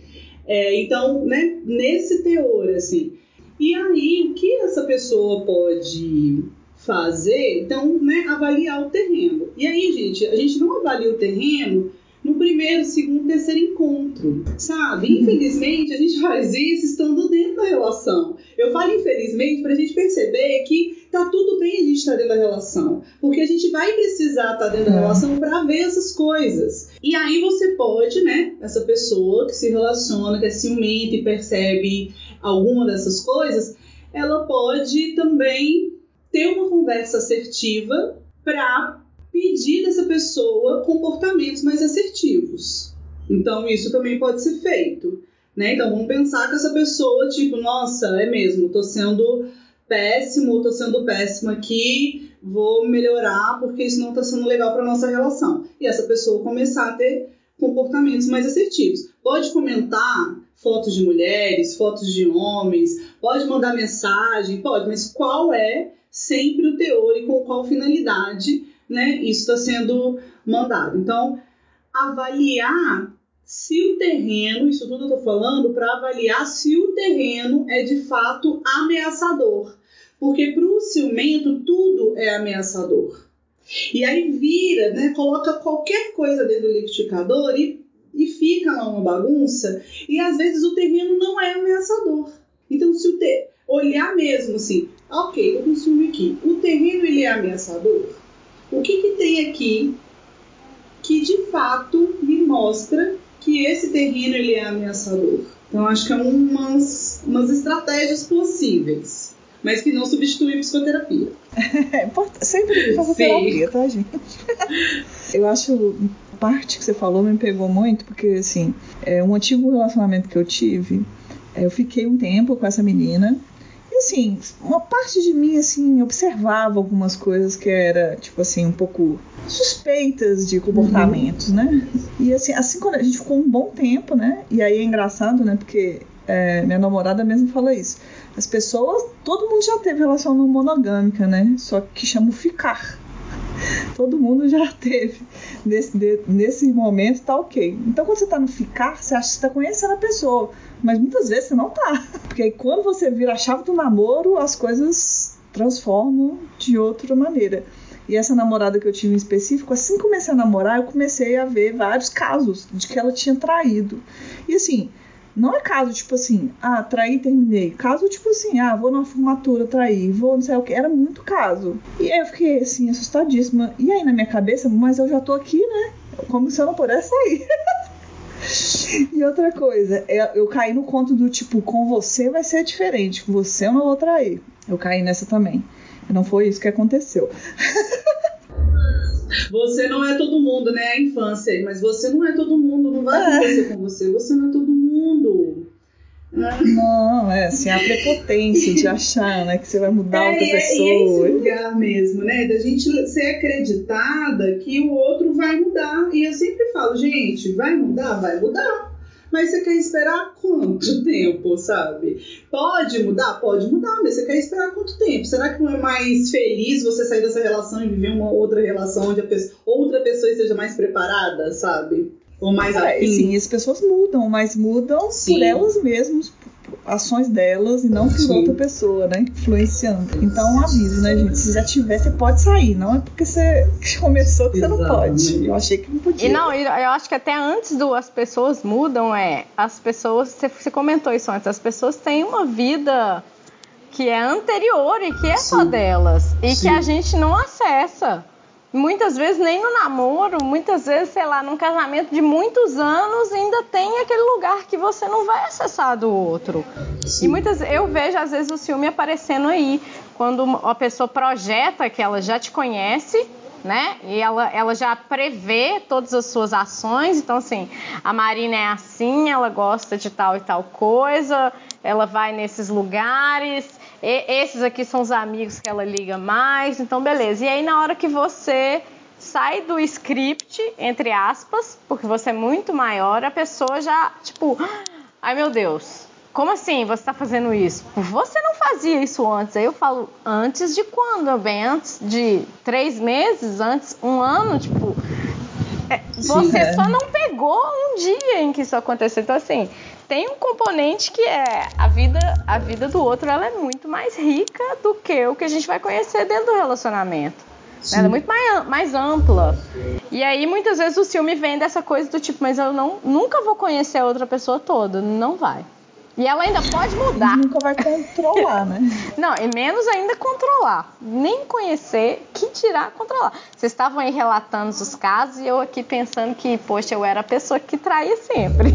É, então, né? Nesse teor, assim. E aí, o que essa pessoa pode fazer? Então, né? Avaliar o terreno. E aí, gente, a gente não avalia o terreno no primeiro, segundo, terceiro encontro, sabe? Uhum. Infelizmente, a gente (laughs) faz isso estando dentro da relação. Eu falo infelizmente para a gente perceber que tá tudo bem a gente estar tá dentro da relação, porque a gente vai precisar estar tá dentro da é. relação para ver essas coisas. E aí você pode, né, essa pessoa que se relaciona, que é ciumenta e percebe alguma dessas coisas, ela pode também ter uma conversa assertiva para pedir dessa pessoa comportamentos mais assertivos. Então, isso também pode ser feito. Né? Então, vamos pensar que essa pessoa, tipo, nossa, é mesmo, tô sendo péssimo, tô sendo péssima aqui, vou melhorar porque isso não tá sendo legal para nossa relação. E essa pessoa começar a ter comportamentos mais assertivos. Pode comentar fotos de mulheres, fotos de homens, pode mandar mensagem, pode, mas qual é sempre o teor e com qual finalidade né, isso está sendo mandado. Então, avaliar se o terreno, isso tudo eu tô falando para avaliar se o terreno é de fato ameaçador. Porque para o ciumento tudo é ameaçador. E aí vira, né, coloca qualquer coisa dentro do liquidificador e, e fica lá uma bagunça. E às vezes o terreno não é ameaçador. Então se o te... olhar mesmo assim, ok, eu ciúme aqui, o terreno ele é ameaçador? O que, que tem aqui que de fato me mostra que esse terreno ele é ameaçador. Então acho que é umas, umas estratégias possíveis, mas que não substitui psicoterapia. (laughs) É sempre fazer terapia, tá, gente? (laughs) Eu acho parte que você falou me pegou muito, porque assim, é um antigo relacionamento que eu tive, eu fiquei um tempo com essa menina e assim, uma parte de mim, assim, observava algumas coisas que era, tipo assim, um pouco suspeitas de comportamentos, uhum. né? E assim, assim, quando a gente ficou um bom tempo, né? E aí é engraçado, né? Porque é, minha namorada mesmo fala isso. As pessoas, todo mundo já teve relação não monogâmica, né? Só que chama ficar. (laughs) Todo mundo já teve nesse, de, nesse momento, tá ok. Então, quando você tá no ficar, você acha que você tá conhecendo a pessoa. Mas muitas vezes você não tá. (laughs) Porque aí, quando você vira a chave do namoro, as coisas transformam de outra maneira. E essa namorada que eu tive em específico, assim que comecei a namorar, eu comecei a ver vários casos de que ela tinha traído. E assim, não é caso tipo assim, ah, traí e terminei. Caso tipo assim, ah, vou numa formatura, trair, vou não sei o que. Era muito caso. E aí eu fiquei assim, assustadíssima. E aí na minha cabeça, mas eu já tô aqui, né? Como se eu não pudesse sair. (laughs) e outra coisa, é, eu caí no conto do tipo, com você vai ser diferente, com você eu não vou trair. Eu caí nessa também. Não foi isso que aconteceu. (laughs) Você não é todo mundo, né? A infância, mas você não é todo mundo, não vai acontecer com você. Você não é todo mundo. Não, é assim, a prepotência de achar né, que você vai mudar é, outra pessoa. É esse lugar mesmo, né? Da gente ser acreditada que o outro vai mudar. E eu sempre falo, gente, vai mudar? Vai mudar. Mas você quer esperar quanto tempo, sabe? Pode mudar? Pode mudar, mas você quer esperar quanto tempo? Será que não é mais feliz você sair dessa relação e viver uma outra relação onde pessoa, outra pessoa esteja mais preparada, sabe? Ou mais é, afim? Sim, as pessoas mudam, mas mudam sim. por elas mesmas, ações delas e não por Sim. outra pessoa, né? Influenciando. Então, um aviso, né, gente? Se já tiver, você pode sair. Não é porque você (laughs) começou que Exatamente. você não pode. Eu achei que não podia. E não, eu acho que até antes do as pessoas mudam, é. As pessoas, você, você comentou isso antes, as pessoas têm uma vida que é anterior e que é Sim. só delas. E Sim. que a gente não acessa. Muitas vezes nem no namoro, muitas vezes, sei lá, num casamento de muitos anos, ainda tem aquele lugar que você não vai acessar do outro. Sim. E muitas eu vejo às vezes o ciúme aparecendo aí, quando uma pessoa projeta que ela já te conhece, né? E ela, ela já prevê todas as suas ações. Então, assim, a Marina é assim, ela gosta de tal e tal coisa, ela vai nesses lugares, e, esses aqui são os amigos que ela liga mais, então beleza. E aí na hora que você sai do script, entre aspas, porque você é muito maior, a pessoa já, tipo, ai meu Deus, como assim você está fazendo isso? Você não fazia isso antes. Aí eu falo, antes de quando? Bem, antes de três meses, antes um ano, tipo. É, você é. só não pegou um dia em que isso aconteceu. Então, assim, tem um componente que é a vida, a vida do outro ela é muito mais rica do que o que a gente vai conhecer dentro do relacionamento. Sim. Ela é muito mais, mais ampla. E aí muitas vezes o ciúme vem dessa coisa do tipo, mas eu não, nunca vou conhecer a outra pessoa toda. Não vai. E ela ainda pode mudar. (laughs) Nunca vai controlar, né? (laughs) Não, e menos ainda controlar. Nem conhecer, que tirar controlar. Vocês estavam aí relatando os casos e eu aqui pensando que, poxa, eu era a pessoa que traía sempre.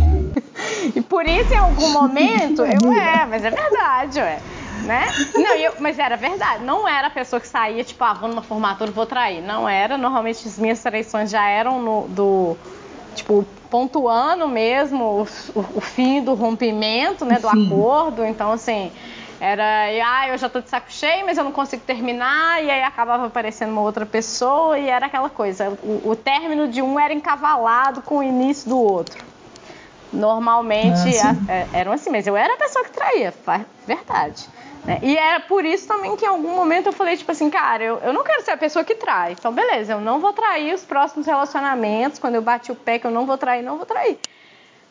(laughs) e por isso, em algum momento, eu é, mas é verdade, ué. Né? Não, eu, mas era verdade. Não era a pessoa que saía, tipo, ah, vou numa formatura, vou trair. Não era. Normalmente as minhas traições já eram no, do. Tipo, pontuando mesmo o, o, fim do rompimento, né, do Sim. acordo. Então, assim, era, ah, eu já tô de saco cheio, mas eu não consigo terminar, e aí acabava aparecendo uma outra pessoa, e era aquela coisa. O, o término de um era encavalado com o início do outro. Normalmente ah, a, é, eram assim, mas eu era a pessoa que traía, verdade. Né? E era por isso também que em algum momento eu falei, tipo assim, cara, eu, eu não quero ser a pessoa que trai. Então, beleza, eu não vou trair os próximos relacionamentos. Quando eu bati o pé que eu não vou trair, não vou trair.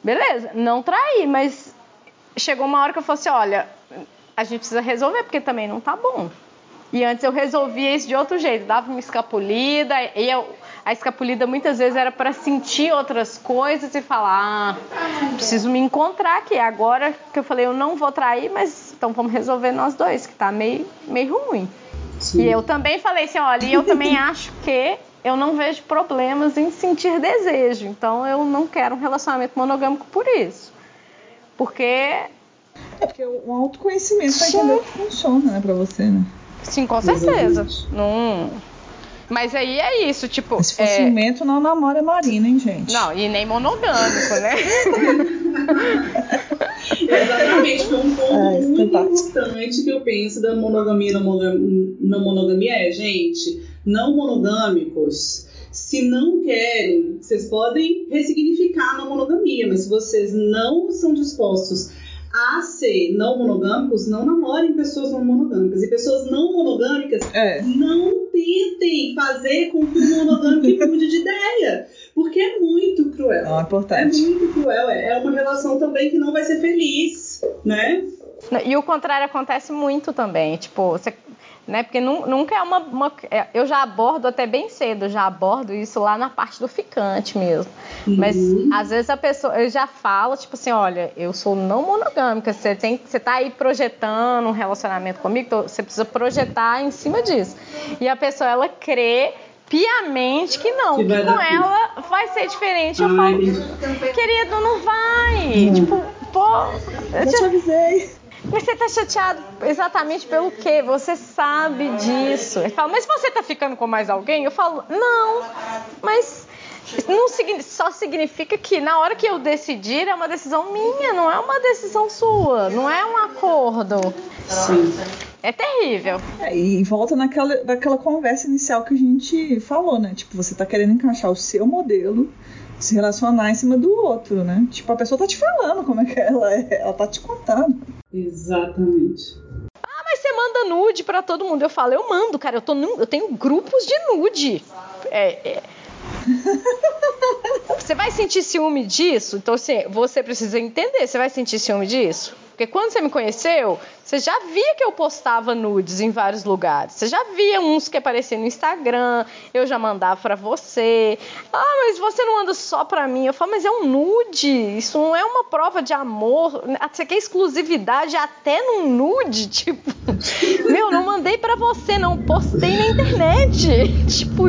Beleza, não trair, mas chegou uma hora que eu falei assim, olha, a gente precisa resolver, porque também não tá bom. E antes eu resolvia isso de outro jeito, dava uma escapulida, e eu, a escapulida muitas vezes era para sentir outras coisas e falar, ah, preciso me encontrar aqui. Agora que eu falei, eu não vou trair, mas então vamos resolver nós dois, que tá meio, meio ruim. Sim. E eu também falei assim, olha, e eu também (laughs) acho que eu não vejo problemas em sentir desejo, então eu não quero um relacionamento monogâmico por isso. Porque. É porque o autoconhecimento vai entender que funciona, né, pra você, né? Sim, com certeza. Não. Mas aí é isso, tipo. Mas se for é... ciumento, não namora Marina, hein, gente? Não, e nem monogâmico, né? (laughs) Exatamente, foi um ponto muito importante que eu penso da monogamia na monogamia, na monogamia é, gente, não monogâmicos. Se não querem, vocês podem ressignificar na monogamia, mas se vocês não são dispostos a ser não monogâmicos, não namorem pessoas não monogâmicas. E pessoas não monogâmicas é. não tentem fazer com que o monogâmico (laughs) mude de ideia. Porque é muito cruel. É importante. É muito cruel. É, é uma relação também que não vai ser feliz, né? E o contrário acontece muito também. Tipo, você né? Porque nunca é uma, uma, é, Eu já abordo até bem cedo, já abordo isso lá na parte do ficante mesmo. Uhum. Mas às vezes a pessoa. Eu já falo, tipo assim, olha, eu sou não monogâmica, você, tem, você tá aí projetando um relacionamento comigo, então você precisa projetar em cima disso. E a pessoa, ela crê piamente que não, que, que com ela vai ser diferente. Eu falo, querido, não vai. Hum. Tipo, pô. Eu te avisei. Mas você tá chateado exatamente pelo quê? Você sabe disso. Ele fala, mas você tá ficando com mais alguém? Eu falo, não, mas não só significa que na hora que eu decidir é uma decisão minha, não é uma decisão sua, não é um acordo. Sim. É terrível. É, e volta naquela, naquela conversa inicial que a gente falou, né? Tipo, você tá querendo encaixar o seu modelo se relacionar em cima do outro, né? Tipo, a pessoa tá te falando como é que ela é, ela tá te contando. Exatamente. Ah, mas você manda nude para todo mundo. Eu falo, eu mando, cara, eu, tô num, eu tenho grupos de nude. É, é. (laughs) você vai sentir ciúme disso? Então, assim, você precisa entender, você vai sentir ciúme disso? Porque quando você me conheceu, você já via que eu postava nudes em vários lugares. Você já via uns que apareciam no Instagram, eu já mandava para você. Ah, mas você não manda só para mim. Eu falo, mas é um nude. Isso não é uma prova de amor. Você quer exclusividade até num nude? (laughs) Tipo, meu, não mandei para você, não. Postei na internet. (laughs) tipo.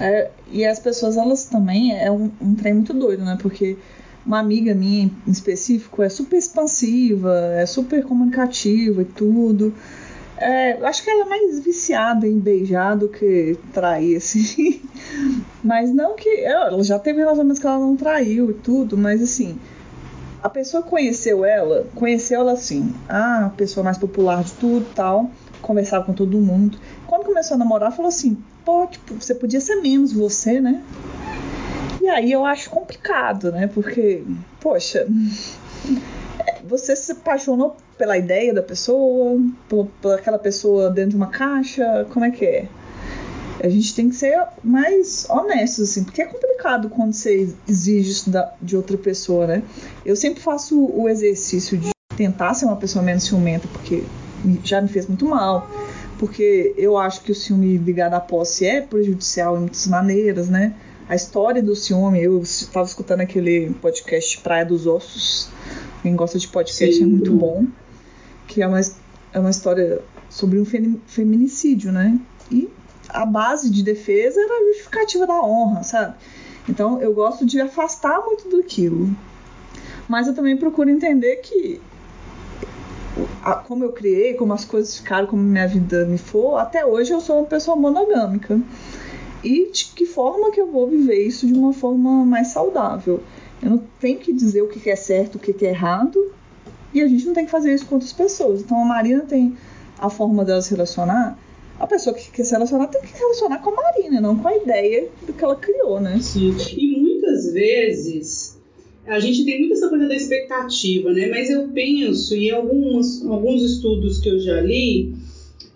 É, e as pessoas, elas também. É um, um trem muito doido, né? Porque uma amiga minha em específico é super expansiva, é super comunicativa e tudo. É, acho que ela é mais viciada em beijar do que trair, (laughs) assim. Mas não que. Ela já teve relacionamentos que ela não traiu e tudo, mas assim. A pessoa conheceu ela, conheceu ela assim, a pessoa mais popular de tudo tal, conversava com todo mundo. Quando começou a namorar, falou assim: pô, tipo, você podia ser menos você, né? E aí eu acho complicado, né? Porque, poxa, você se apaixonou pela ideia da pessoa, por, por aquela pessoa dentro de uma caixa, como é que é? A gente tem que ser mais honestos, assim, porque é complicado quando você exige isso da, de outra pessoa, né? Eu sempre faço o exercício de tentar ser uma pessoa menos ciumenta, porque já me fez muito mal. Porque eu acho que o ciúme ligado à posse é prejudicial em muitas maneiras, né? A história do ciúme. Eu estava escutando aquele podcast Praia dos Ossos. Quem gosta de podcast Sim. é muito bom. Que é uma, é uma história sobre um feminicídio, né? E a base de defesa era a justificativa da honra, sabe? Então eu gosto de afastar muito daquilo. Mas eu também procuro entender que como eu criei, como as coisas ficaram, como minha vida me for, até hoje eu sou uma pessoa monogâmica e de que forma que eu vou viver isso de uma forma mais saudável. Eu não tenho que dizer o que é certo, o que é errado, e a gente não tem que fazer isso com outras pessoas. Então a Marina tem a forma dela se relacionar. A pessoa que quer se relacionar tem que se relacionar com a Marina, não com a ideia do que ela criou, né? Sim. E muitas vezes a gente tem muito essa coisa da expectativa, né? Mas eu penso, em alguns, alguns estudos que eu já li,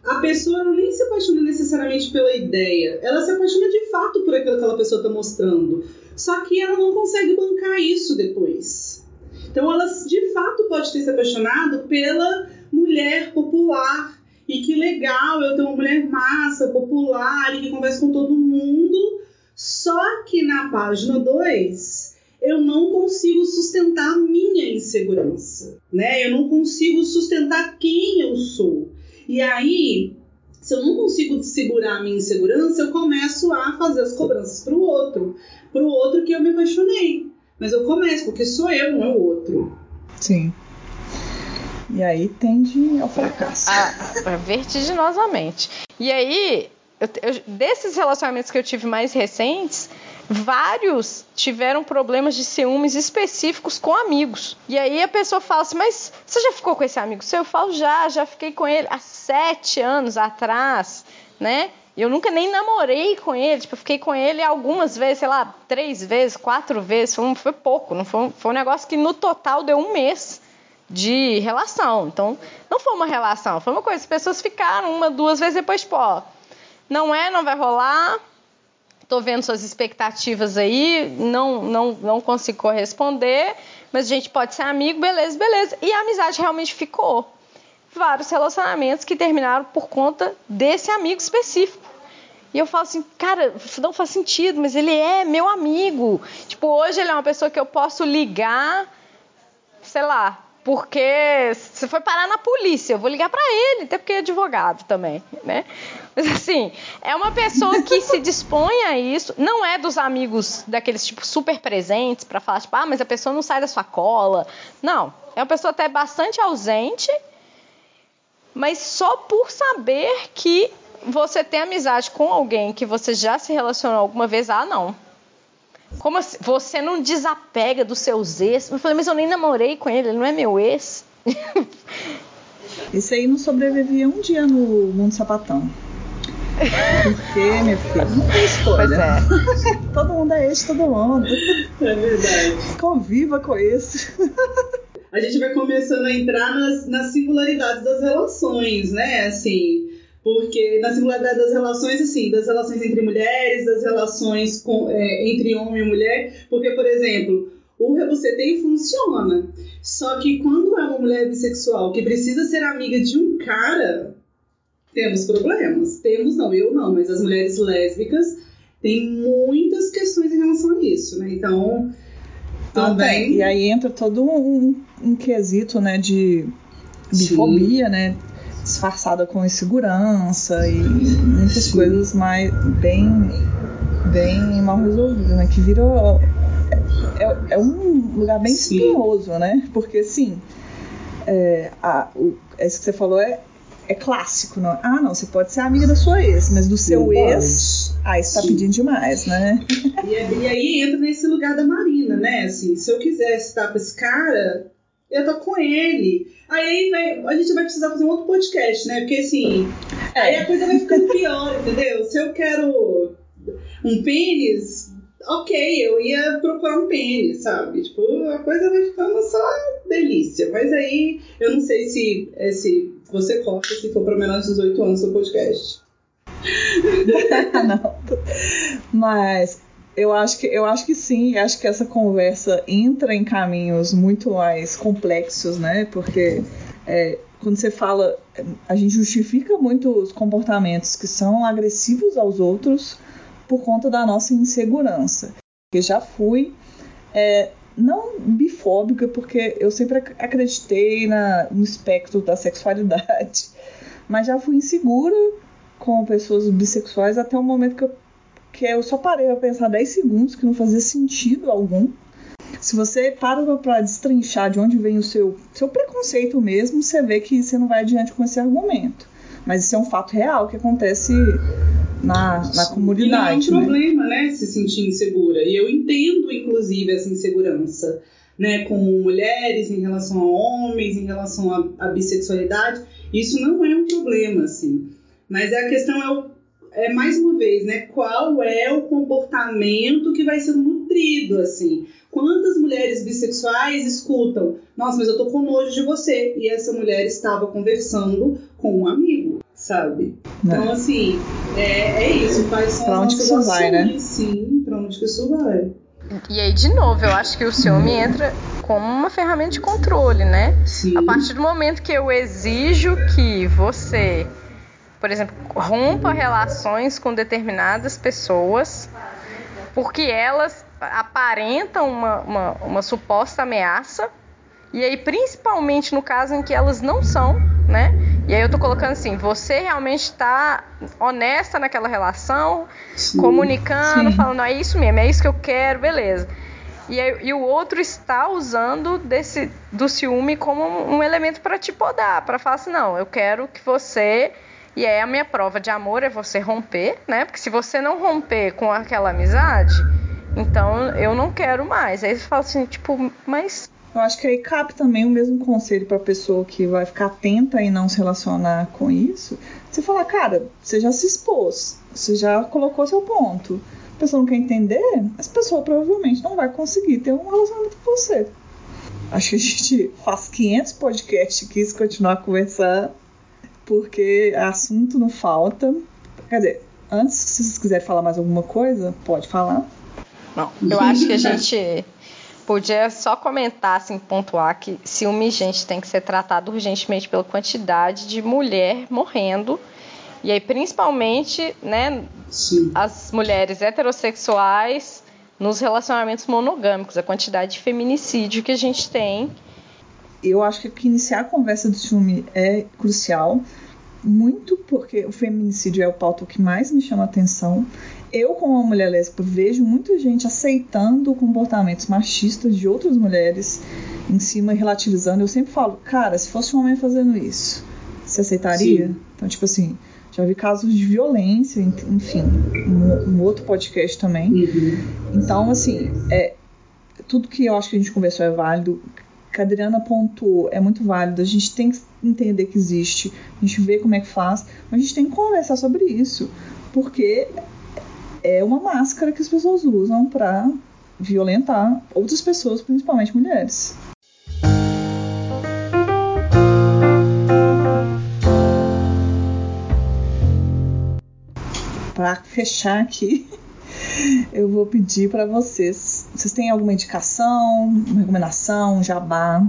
a pessoa nem se apaixona necessariamente pela ideia, ela se apaixona de fato por aquilo que aquela pessoa está mostrando. Só que ela não consegue bancar isso depois. Então ela de fato pode ter se apaixonado pela mulher popular. E que legal eu ter uma mulher massa, popular e que conversa com todo mundo. Só que na página 2 eu não consigo sustentar a minha insegurança, né? Eu não consigo sustentar quem eu sou. E aí, se eu não consigo segurar a minha insegurança, eu começo a fazer as cobranças para o outro, para o outro que eu me apaixonei. Mas eu começo porque sou eu, não é o outro. Sim. E aí tende ao fracasso. Ah, vertiginosamente. E aí, eu, eu, desses relacionamentos que eu tive mais recentes, vários tiveram problemas de ciúmes específicos com amigos. E aí a pessoa fala assim: Mas você já ficou com esse amigo seu? Eu falo: Já, já fiquei com ele há sete anos atrás, né? Eu nunca nem namorei com ele, tipo, eu fiquei com ele algumas vezes, sei lá, três vezes, quatro vezes, foi, foi pouco, não foi, foi um negócio que no total deu um mês de relação. Então, não foi uma relação, foi uma coisa, as pessoas ficaram uma, duas vezes depois, tipo, ó, não é, não vai rolar, tô vendo suas expectativas aí, não, não, não consigo corresponder, mas a gente pode ser amigo, beleza, beleza. E a amizade realmente ficou. Vários relacionamentos que terminaram por conta desse amigo específico. E eu falo assim, cara, não faz sentido, mas ele é meu amigo. Tipo, hoje ele é uma pessoa que eu posso ligar, sei lá, porque você foi parar na polícia, eu vou ligar para ele, até porque é advogado também, né? Mas assim, é uma pessoa que se (laughs) dispõe a isso, não é dos amigos daqueles tipo super presentes para falar tipo, ah, mas a pessoa não sai da sua cola. Não, é uma pessoa até bastante ausente, mas só por saber que você tem amizade com alguém que você já se relacionou alguma vez, ah, não. Como assim? Você não desapega dos seus ex? Eu falei, mas eu nem namorei com ele, ele não é meu ex. (laughs) Esse aí não sobrevivia um dia no mundo sapatão. Porque, meu filho, não tem escolha. Pois é. (laughs) todo mundo é ex, todo mundo. É verdade. Conviva com isso. A gente vai começando a entrar nas, nas singularidades das relações, né? Assim, porque na singularidade das relações, assim, das relações entre mulheres, das relações com, é, entre homem e mulher, porque, por exemplo, o tem funciona. Só que quando é uma mulher bissexual que precisa ser amiga de um cara, temos problemas. Temos, não, eu não, mas as mulheres lésbicas têm muitas questões em relação a isso, né? Então. Também. E aí entra todo um, um quesito, né, de bifobia, Sim. né? Disfarçada com insegurança e muitas Sim. coisas mais bem bem mal resolvidas, né? Que virou é, é um lugar bem Sim. espinhoso, né? Porque assim, é, a, o, isso que você falou é, é clássico, não? Ah, não, você pode ser amiga da sua ex, mas do seu ex, ah, você tá pedindo demais, né? E, e, aí entra nesse lugar da Marina, né? Assim, se eu quisesse estar com esse cara, eu tô com ele. Aí vai, a gente vai precisar fazer um outro podcast, né? Porque assim, é. aí a coisa vai ficando pior, entendeu? Se eu quero um pênis, ok, eu ia procurar um pênis, sabe? Tipo, a coisa vai ficando só delícia. Mas aí eu não sei se, é, se você corta se for para menores de 18 anos o podcast. (laughs) não. Mas eu acho que eu acho que sim, acho que essa conversa entra em caminhos muito mais complexos, né? Porque é, quando você fala, a gente justifica muito os comportamentos que são agressivos aos outros por conta da nossa insegurança. Eu já fui é, não bifóbica, porque eu sempre acreditei na, no espectro da sexualidade, (laughs) mas já fui insegura com pessoas bissexuais até o momento que eu que eu só parei pra pensar 10 segundos, que não fazia sentido algum. Se você para para destrinchar de onde vem o seu, seu preconceito mesmo, você vê que você não vai adiante com esse argumento. Mas isso é um fato real que acontece na, na comunidade. E não é um né? problema, né, se sentir insegura. E eu entendo, inclusive, essa insegurança. Né, com mulheres, em relação a homens, em relação à bissexualidade, isso não é um problema, assim. Mas a questão é o é mais uma vez, né? Qual é o comportamento que vai ser nutrido, assim? Quantas mulheres bissexuais escutam? Nossa, mas eu tô com nojo de você. E essa mulher estava conversando com um amigo, sabe? Então, Né? assim, é, é isso. Quais são Pra onde que isso vai, né? Sim, pra onde que isso vai. E aí, de novo, eu acho que o ciúme entra como uma ferramenta de controle, né? Sim. A partir do momento que eu exijo que você, por exemplo, rompa relações com determinadas pessoas, porque elas aparentam uma, uma, uma suposta ameaça, e aí, principalmente no caso em que elas não são, né? E aí eu tô colocando assim, você realmente está honesta naquela relação, Sim. comunicando, Sim. falando, é isso mesmo, é isso que eu quero, beleza. E, aí- e o outro está usando desse do ciúme como um, um elemento para te podar, para falar assim, não, eu quero que você e aí a minha prova de amor é você romper, né? Porque se você não romper com aquela amizade, então eu não quero mais. Aí você fala assim, tipo, mas Eu acho que aí cabe também o mesmo conselho pra pessoa que vai ficar atenta e não se relacionar com isso. Você falar, cara, você já se expôs, você já colocou seu ponto. A pessoa não quer entender, essa pessoa provavelmente não vai conseguir ter um relacionamento com você. Acho que a gente (laughs) faz 500 podcasts aqui se continuar a conversar, porque assunto não falta. Quer dizer, antes, se vocês quiserem falar mais alguma coisa, pode falar. Não, eu acho que a gente podia só comentar, assim, pontuar que ciúme, gente, tem que ser tratado urgentemente pela quantidade de mulher morrendo. E aí, principalmente, né, Sim. as mulheres heterossexuais nos relacionamentos monogâmicos, a quantidade de feminicídio que a gente tem. Eu acho que iniciar a conversa do ciúme é crucial, muito porque o feminicídio é o pauta que mais me chama a atenção. Eu, como uma mulher lésbica, vejo muita gente aceitando comportamentos machistas de outras mulheres em cima e relativizando. Eu sempre falo, cara, se fosse um homem fazendo isso, você aceitaria? Sim. Então, tipo assim, já vi casos de violência, enfim, um, um outro podcast também. Uhum. Então, assim, é, tudo que eu acho que a gente conversou é válido. Que a Adriana pontuou é muito válido. A gente tem que entender que existe, a gente vê como é que faz, mas a gente tem que conversar sobre isso. Porque é uma máscara que as pessoas usam pra violentar outras pessoas, principalmente mulheres. Para fechar aqui, (laughs) eu vou pedir para vocês. Vocês têm alguma indicação, uma recomendação, um jabá?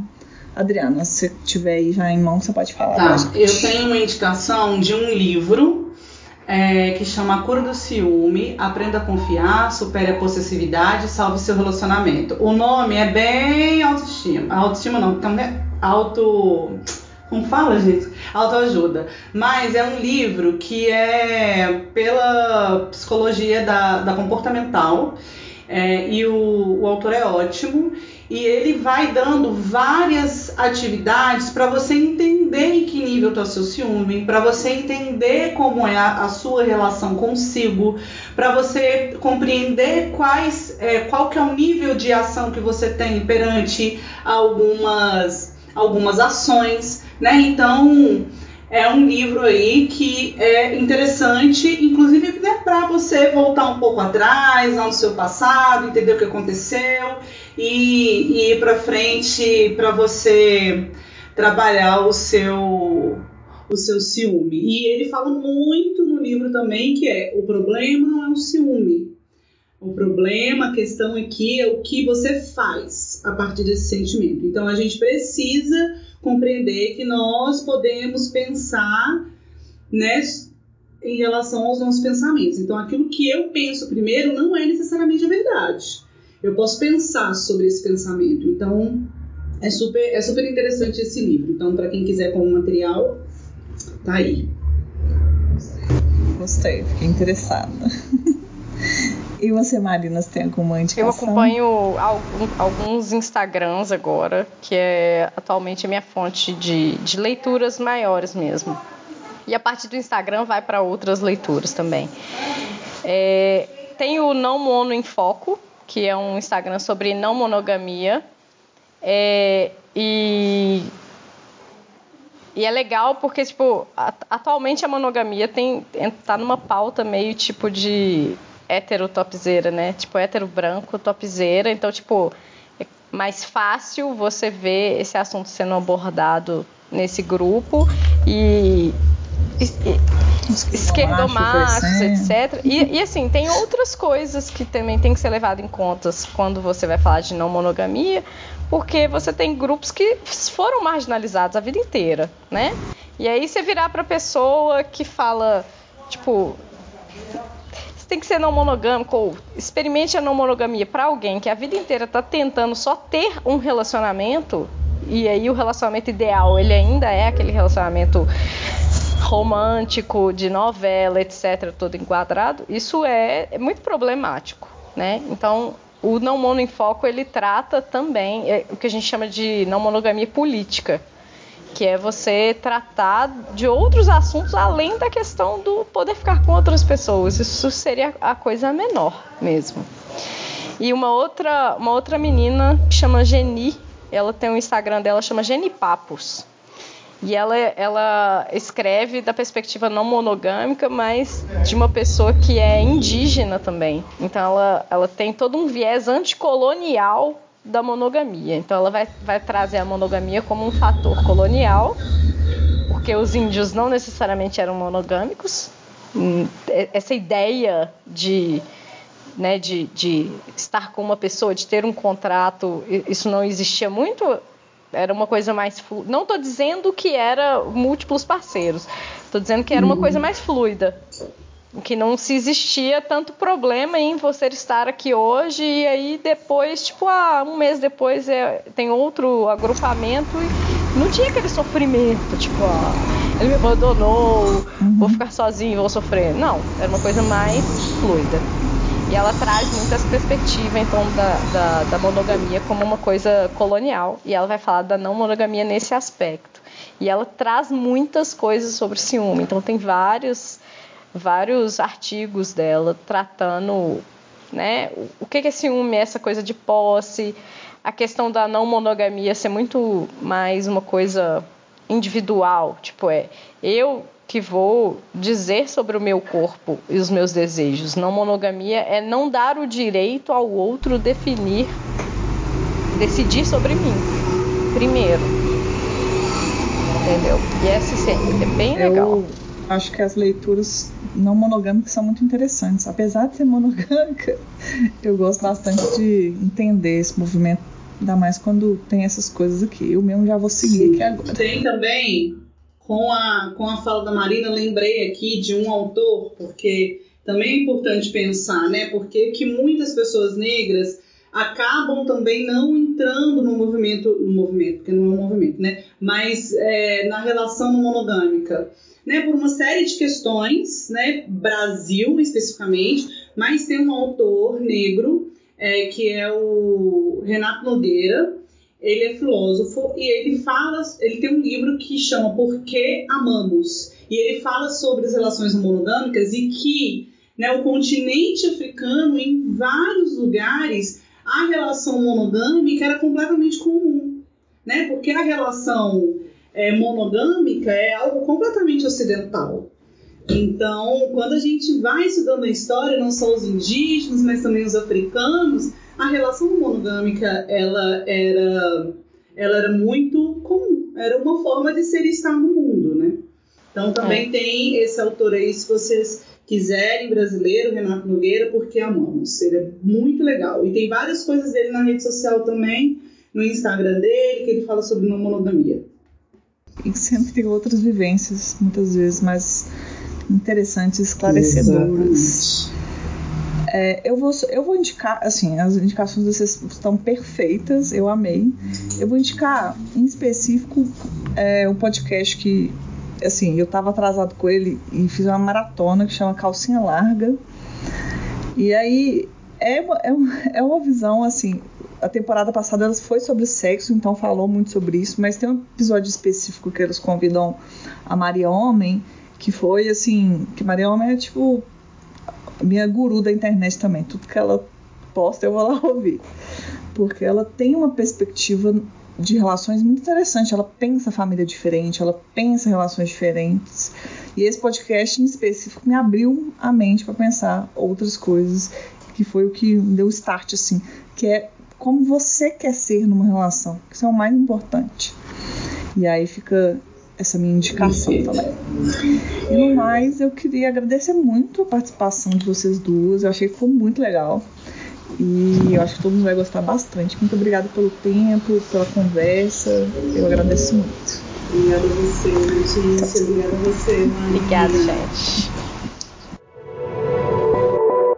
Adriana, se tiver aí já em mão, você pode falar. Tá, eu tenho uma indicação de um livro é, que chama Cura do Ciúme, Aprenda a Confiar, Supere a Possessividade, Salve Seu Relacionamento. O nome é bem autoestima. Autoestima não, também é auto... Como fala, gente? Autoajuda. Mas é um livro que é pela psicologia da, da comportamental é, e o, o autor é ótimo e ele vai dando várias atividades para você entender em que nível está seu ciúme, para você entender como é a, a sua relação consigo, para você compreender quais, é, qual que é o nível de ação que você tem perante algumas, algumas ações, né? Então é um livro aí que é interessante, inclusive né, para você voltar um pouco atrás, lá no seu passado, entender o que aconteceu e, e ir para frente para você trabalhar o seu o seu ciúme. E ele fala muito no livro também que é o problema não é o ciúme. O problema, a questão aqui é o que você faz a partir desse sentimento. Então a gente precisa compreender que nós podemos pensar né, em relação aos nossos pensamentos. Então, aquilo que eu penso primeiro não é necessariamente a verdade. Eu posso pensar sobre esse pensamento. Então, é super, é super interessante esse livro. Então, para quem quiser como material, tá aí. Gostei, fiquei interessada. (laughs) E você, Marina, você tem alguma indicação? Eu acompanho alguns Instagrams agora, que é atualmente a minha fonte de, de leituras maiores mesmo. E a partir do Instagram vai para outras leituras também. É, tem o Não Mono em Foco, que é um Instagram sobre não monogamia. É, e, e é legal porque, tipo, atualmente a monogamia tem, tá numa pauta meio tipo de hétero topzeira, né? Tipo, hétero branco topzeira. Então, tipo, é mais fácil você ver esse assunto sendo abordado nesse grupo e, e etc. E, e, assim, tem outras coisas que também tem que ser levado em conta quando você vai falar de não monogamia, porque você tem grupos que foram marginalizados a vida inteira, né? E aí você virar para pessoa que fala, tipo, tem que ser não monogâmico ou experimente a não monogamia para alguém que a vida inteira tá tentando só ter um relacionamento e aí o relacionamento ideal, ele ainda é aquele relacionamento romântico, de novela, etc, todo enquadrado. Isso é, é muito problemático, né? Então, o não mono em foco ele trata também é, o que a gente chama de não monogamia política, que é você tratar de outros assuntos além da questão do poder ficar com outras pessoas. Isso seria a coisa menor mesmo. E uma outra, uma outra menina que chama Geni, ela tem um Instagram dela chama Geni Papos. E ela, ela escreve da perspectiva não monogâmica, mas de uma pessoa que é indígena também. Então ela, ela tem todo um viés anticolonial da monogamia. Então ela vai, vai trazer a monogamia como um fator colonial, porque os índios não necessariamente eram monogâmicos. Hum, essa ideia de, né, de, de estar com uma pessoa, de ter um contrato, isso não existia muito era uma coisa mais fluida. Não estou dizendo que era múltiplos parceiros. Estou dizendo que era uma coisa mais fluida. Que não se existia tanto problema em você estar aqui hoje e aí depois, tipo, ah, um mês depois é, tem outro agrupamento e não tinha aquele sofrimento, tipo, ah, ele me abandonou, uhum. vou ficar sozinho, vou sofrer. Não, era uma coisa mais fluida. E ela traz muitas perspectivas, então, da, da, da, monogamia como uma coisa colonial. E ela vai falar da não monogamia nesse aspecto. E ela traz muitas coisas sobre ciúme. Então, tem vários, vários artigos dela tratando né, o que é ciúme, essa coisa de posse, a questão da não monogamia ser muito mais uma coisa individual. Tipo, é eu que vou dizer sobre o meu corpo e os meus desejos. Não monogamia é não dar o direito ao outro definir, decidir sobre mim, primeiro. Entendeu? E essa é bem legal. Eu acho que as leituras não monogâmicas são muito interessantes. Apesar de ser monogâmica, (laughs) eu gosto bastante de entender esse movimento, ainda mais quando tem essas coisas aqui. Eu mesmo já vou seguir aqui agora. Tem também com a, com a fala da Marina, lembrei aqui de um autor, porque também é importante pensar, né? Porque que muitas pessoas negras acabam também não entrando no movimento, no movimento, porque não é um movimento, né? Mas é, na relação monogâmica, né? Por uma série de questões, né? Brasil especificamente, mas tem um autor negro é, que é o Renato Nogueira, ele é filósofo e ele fala, ele tem um livro que chama Por que Amamos? E ele fala sobre as relações monogâmicas e que né, o continente africano, em vários lugares, a relação monogâmica era completamente comum. Né? Porque a relação é, monogâmica é algo completamente ocidental. Então, quando a gente vai estudando a história, não só os indígenas, mas também os africanos, a relação monogâmica ela era, ela era muito comum, era uma forma de ser e estar no mundo, né? Então também é. tem esse autor aí, se vocês quiserem, brasileiro, Renato Nogueira, porque amamos. Ele é muito legal. E tem várias coisas dele na rede social também, no Instagram dele, que ele fala sobre não monogamia. E sempre tem outras vivências, muitas vezes, mais interessantes, esclarecedoras. É, eu, vou, eu vou indicar, assim, as indicações vocês estão perfeitas, eu amei. Eu vou indicar, em específico, é, um podcast que, assim, eu estava atrasado com ele e fiz uma maratona que chama Calcinha Larga. E aí é é (laughs) é uma visão, assim, a temporada passada foi sobre sexo, então falou muito sobre isso, mas tem um episódio específico que eles convidam a Maria Homem, que foi assim, que Maria Homem é tipo minha guru da internet também. Tudo que ela posta eu vou lá (laughs) ouvir. Porque ela tem uma perspectiva de relações muito interessante. Ela pensa família diferente, ela pensa relações diferentes. E esse podcast em específico me abriu a mente para pensar outras coisas, que foi o que deu start assim, que é como você quer ser numa relação. Isso é o mais importante. E aí fica essa minha indicação também. E no mais, eu queria agradecer muito a participação de vocês duas. Eu achei que ficou muito legal. E eu acho que todo mundo vai gostar bastante. Muito obrigada pelo tempo, pela conversa. Eu agradeço muito. Obrigada a você, Letícia. Obrigada a você, Maria. Obrigada, gente.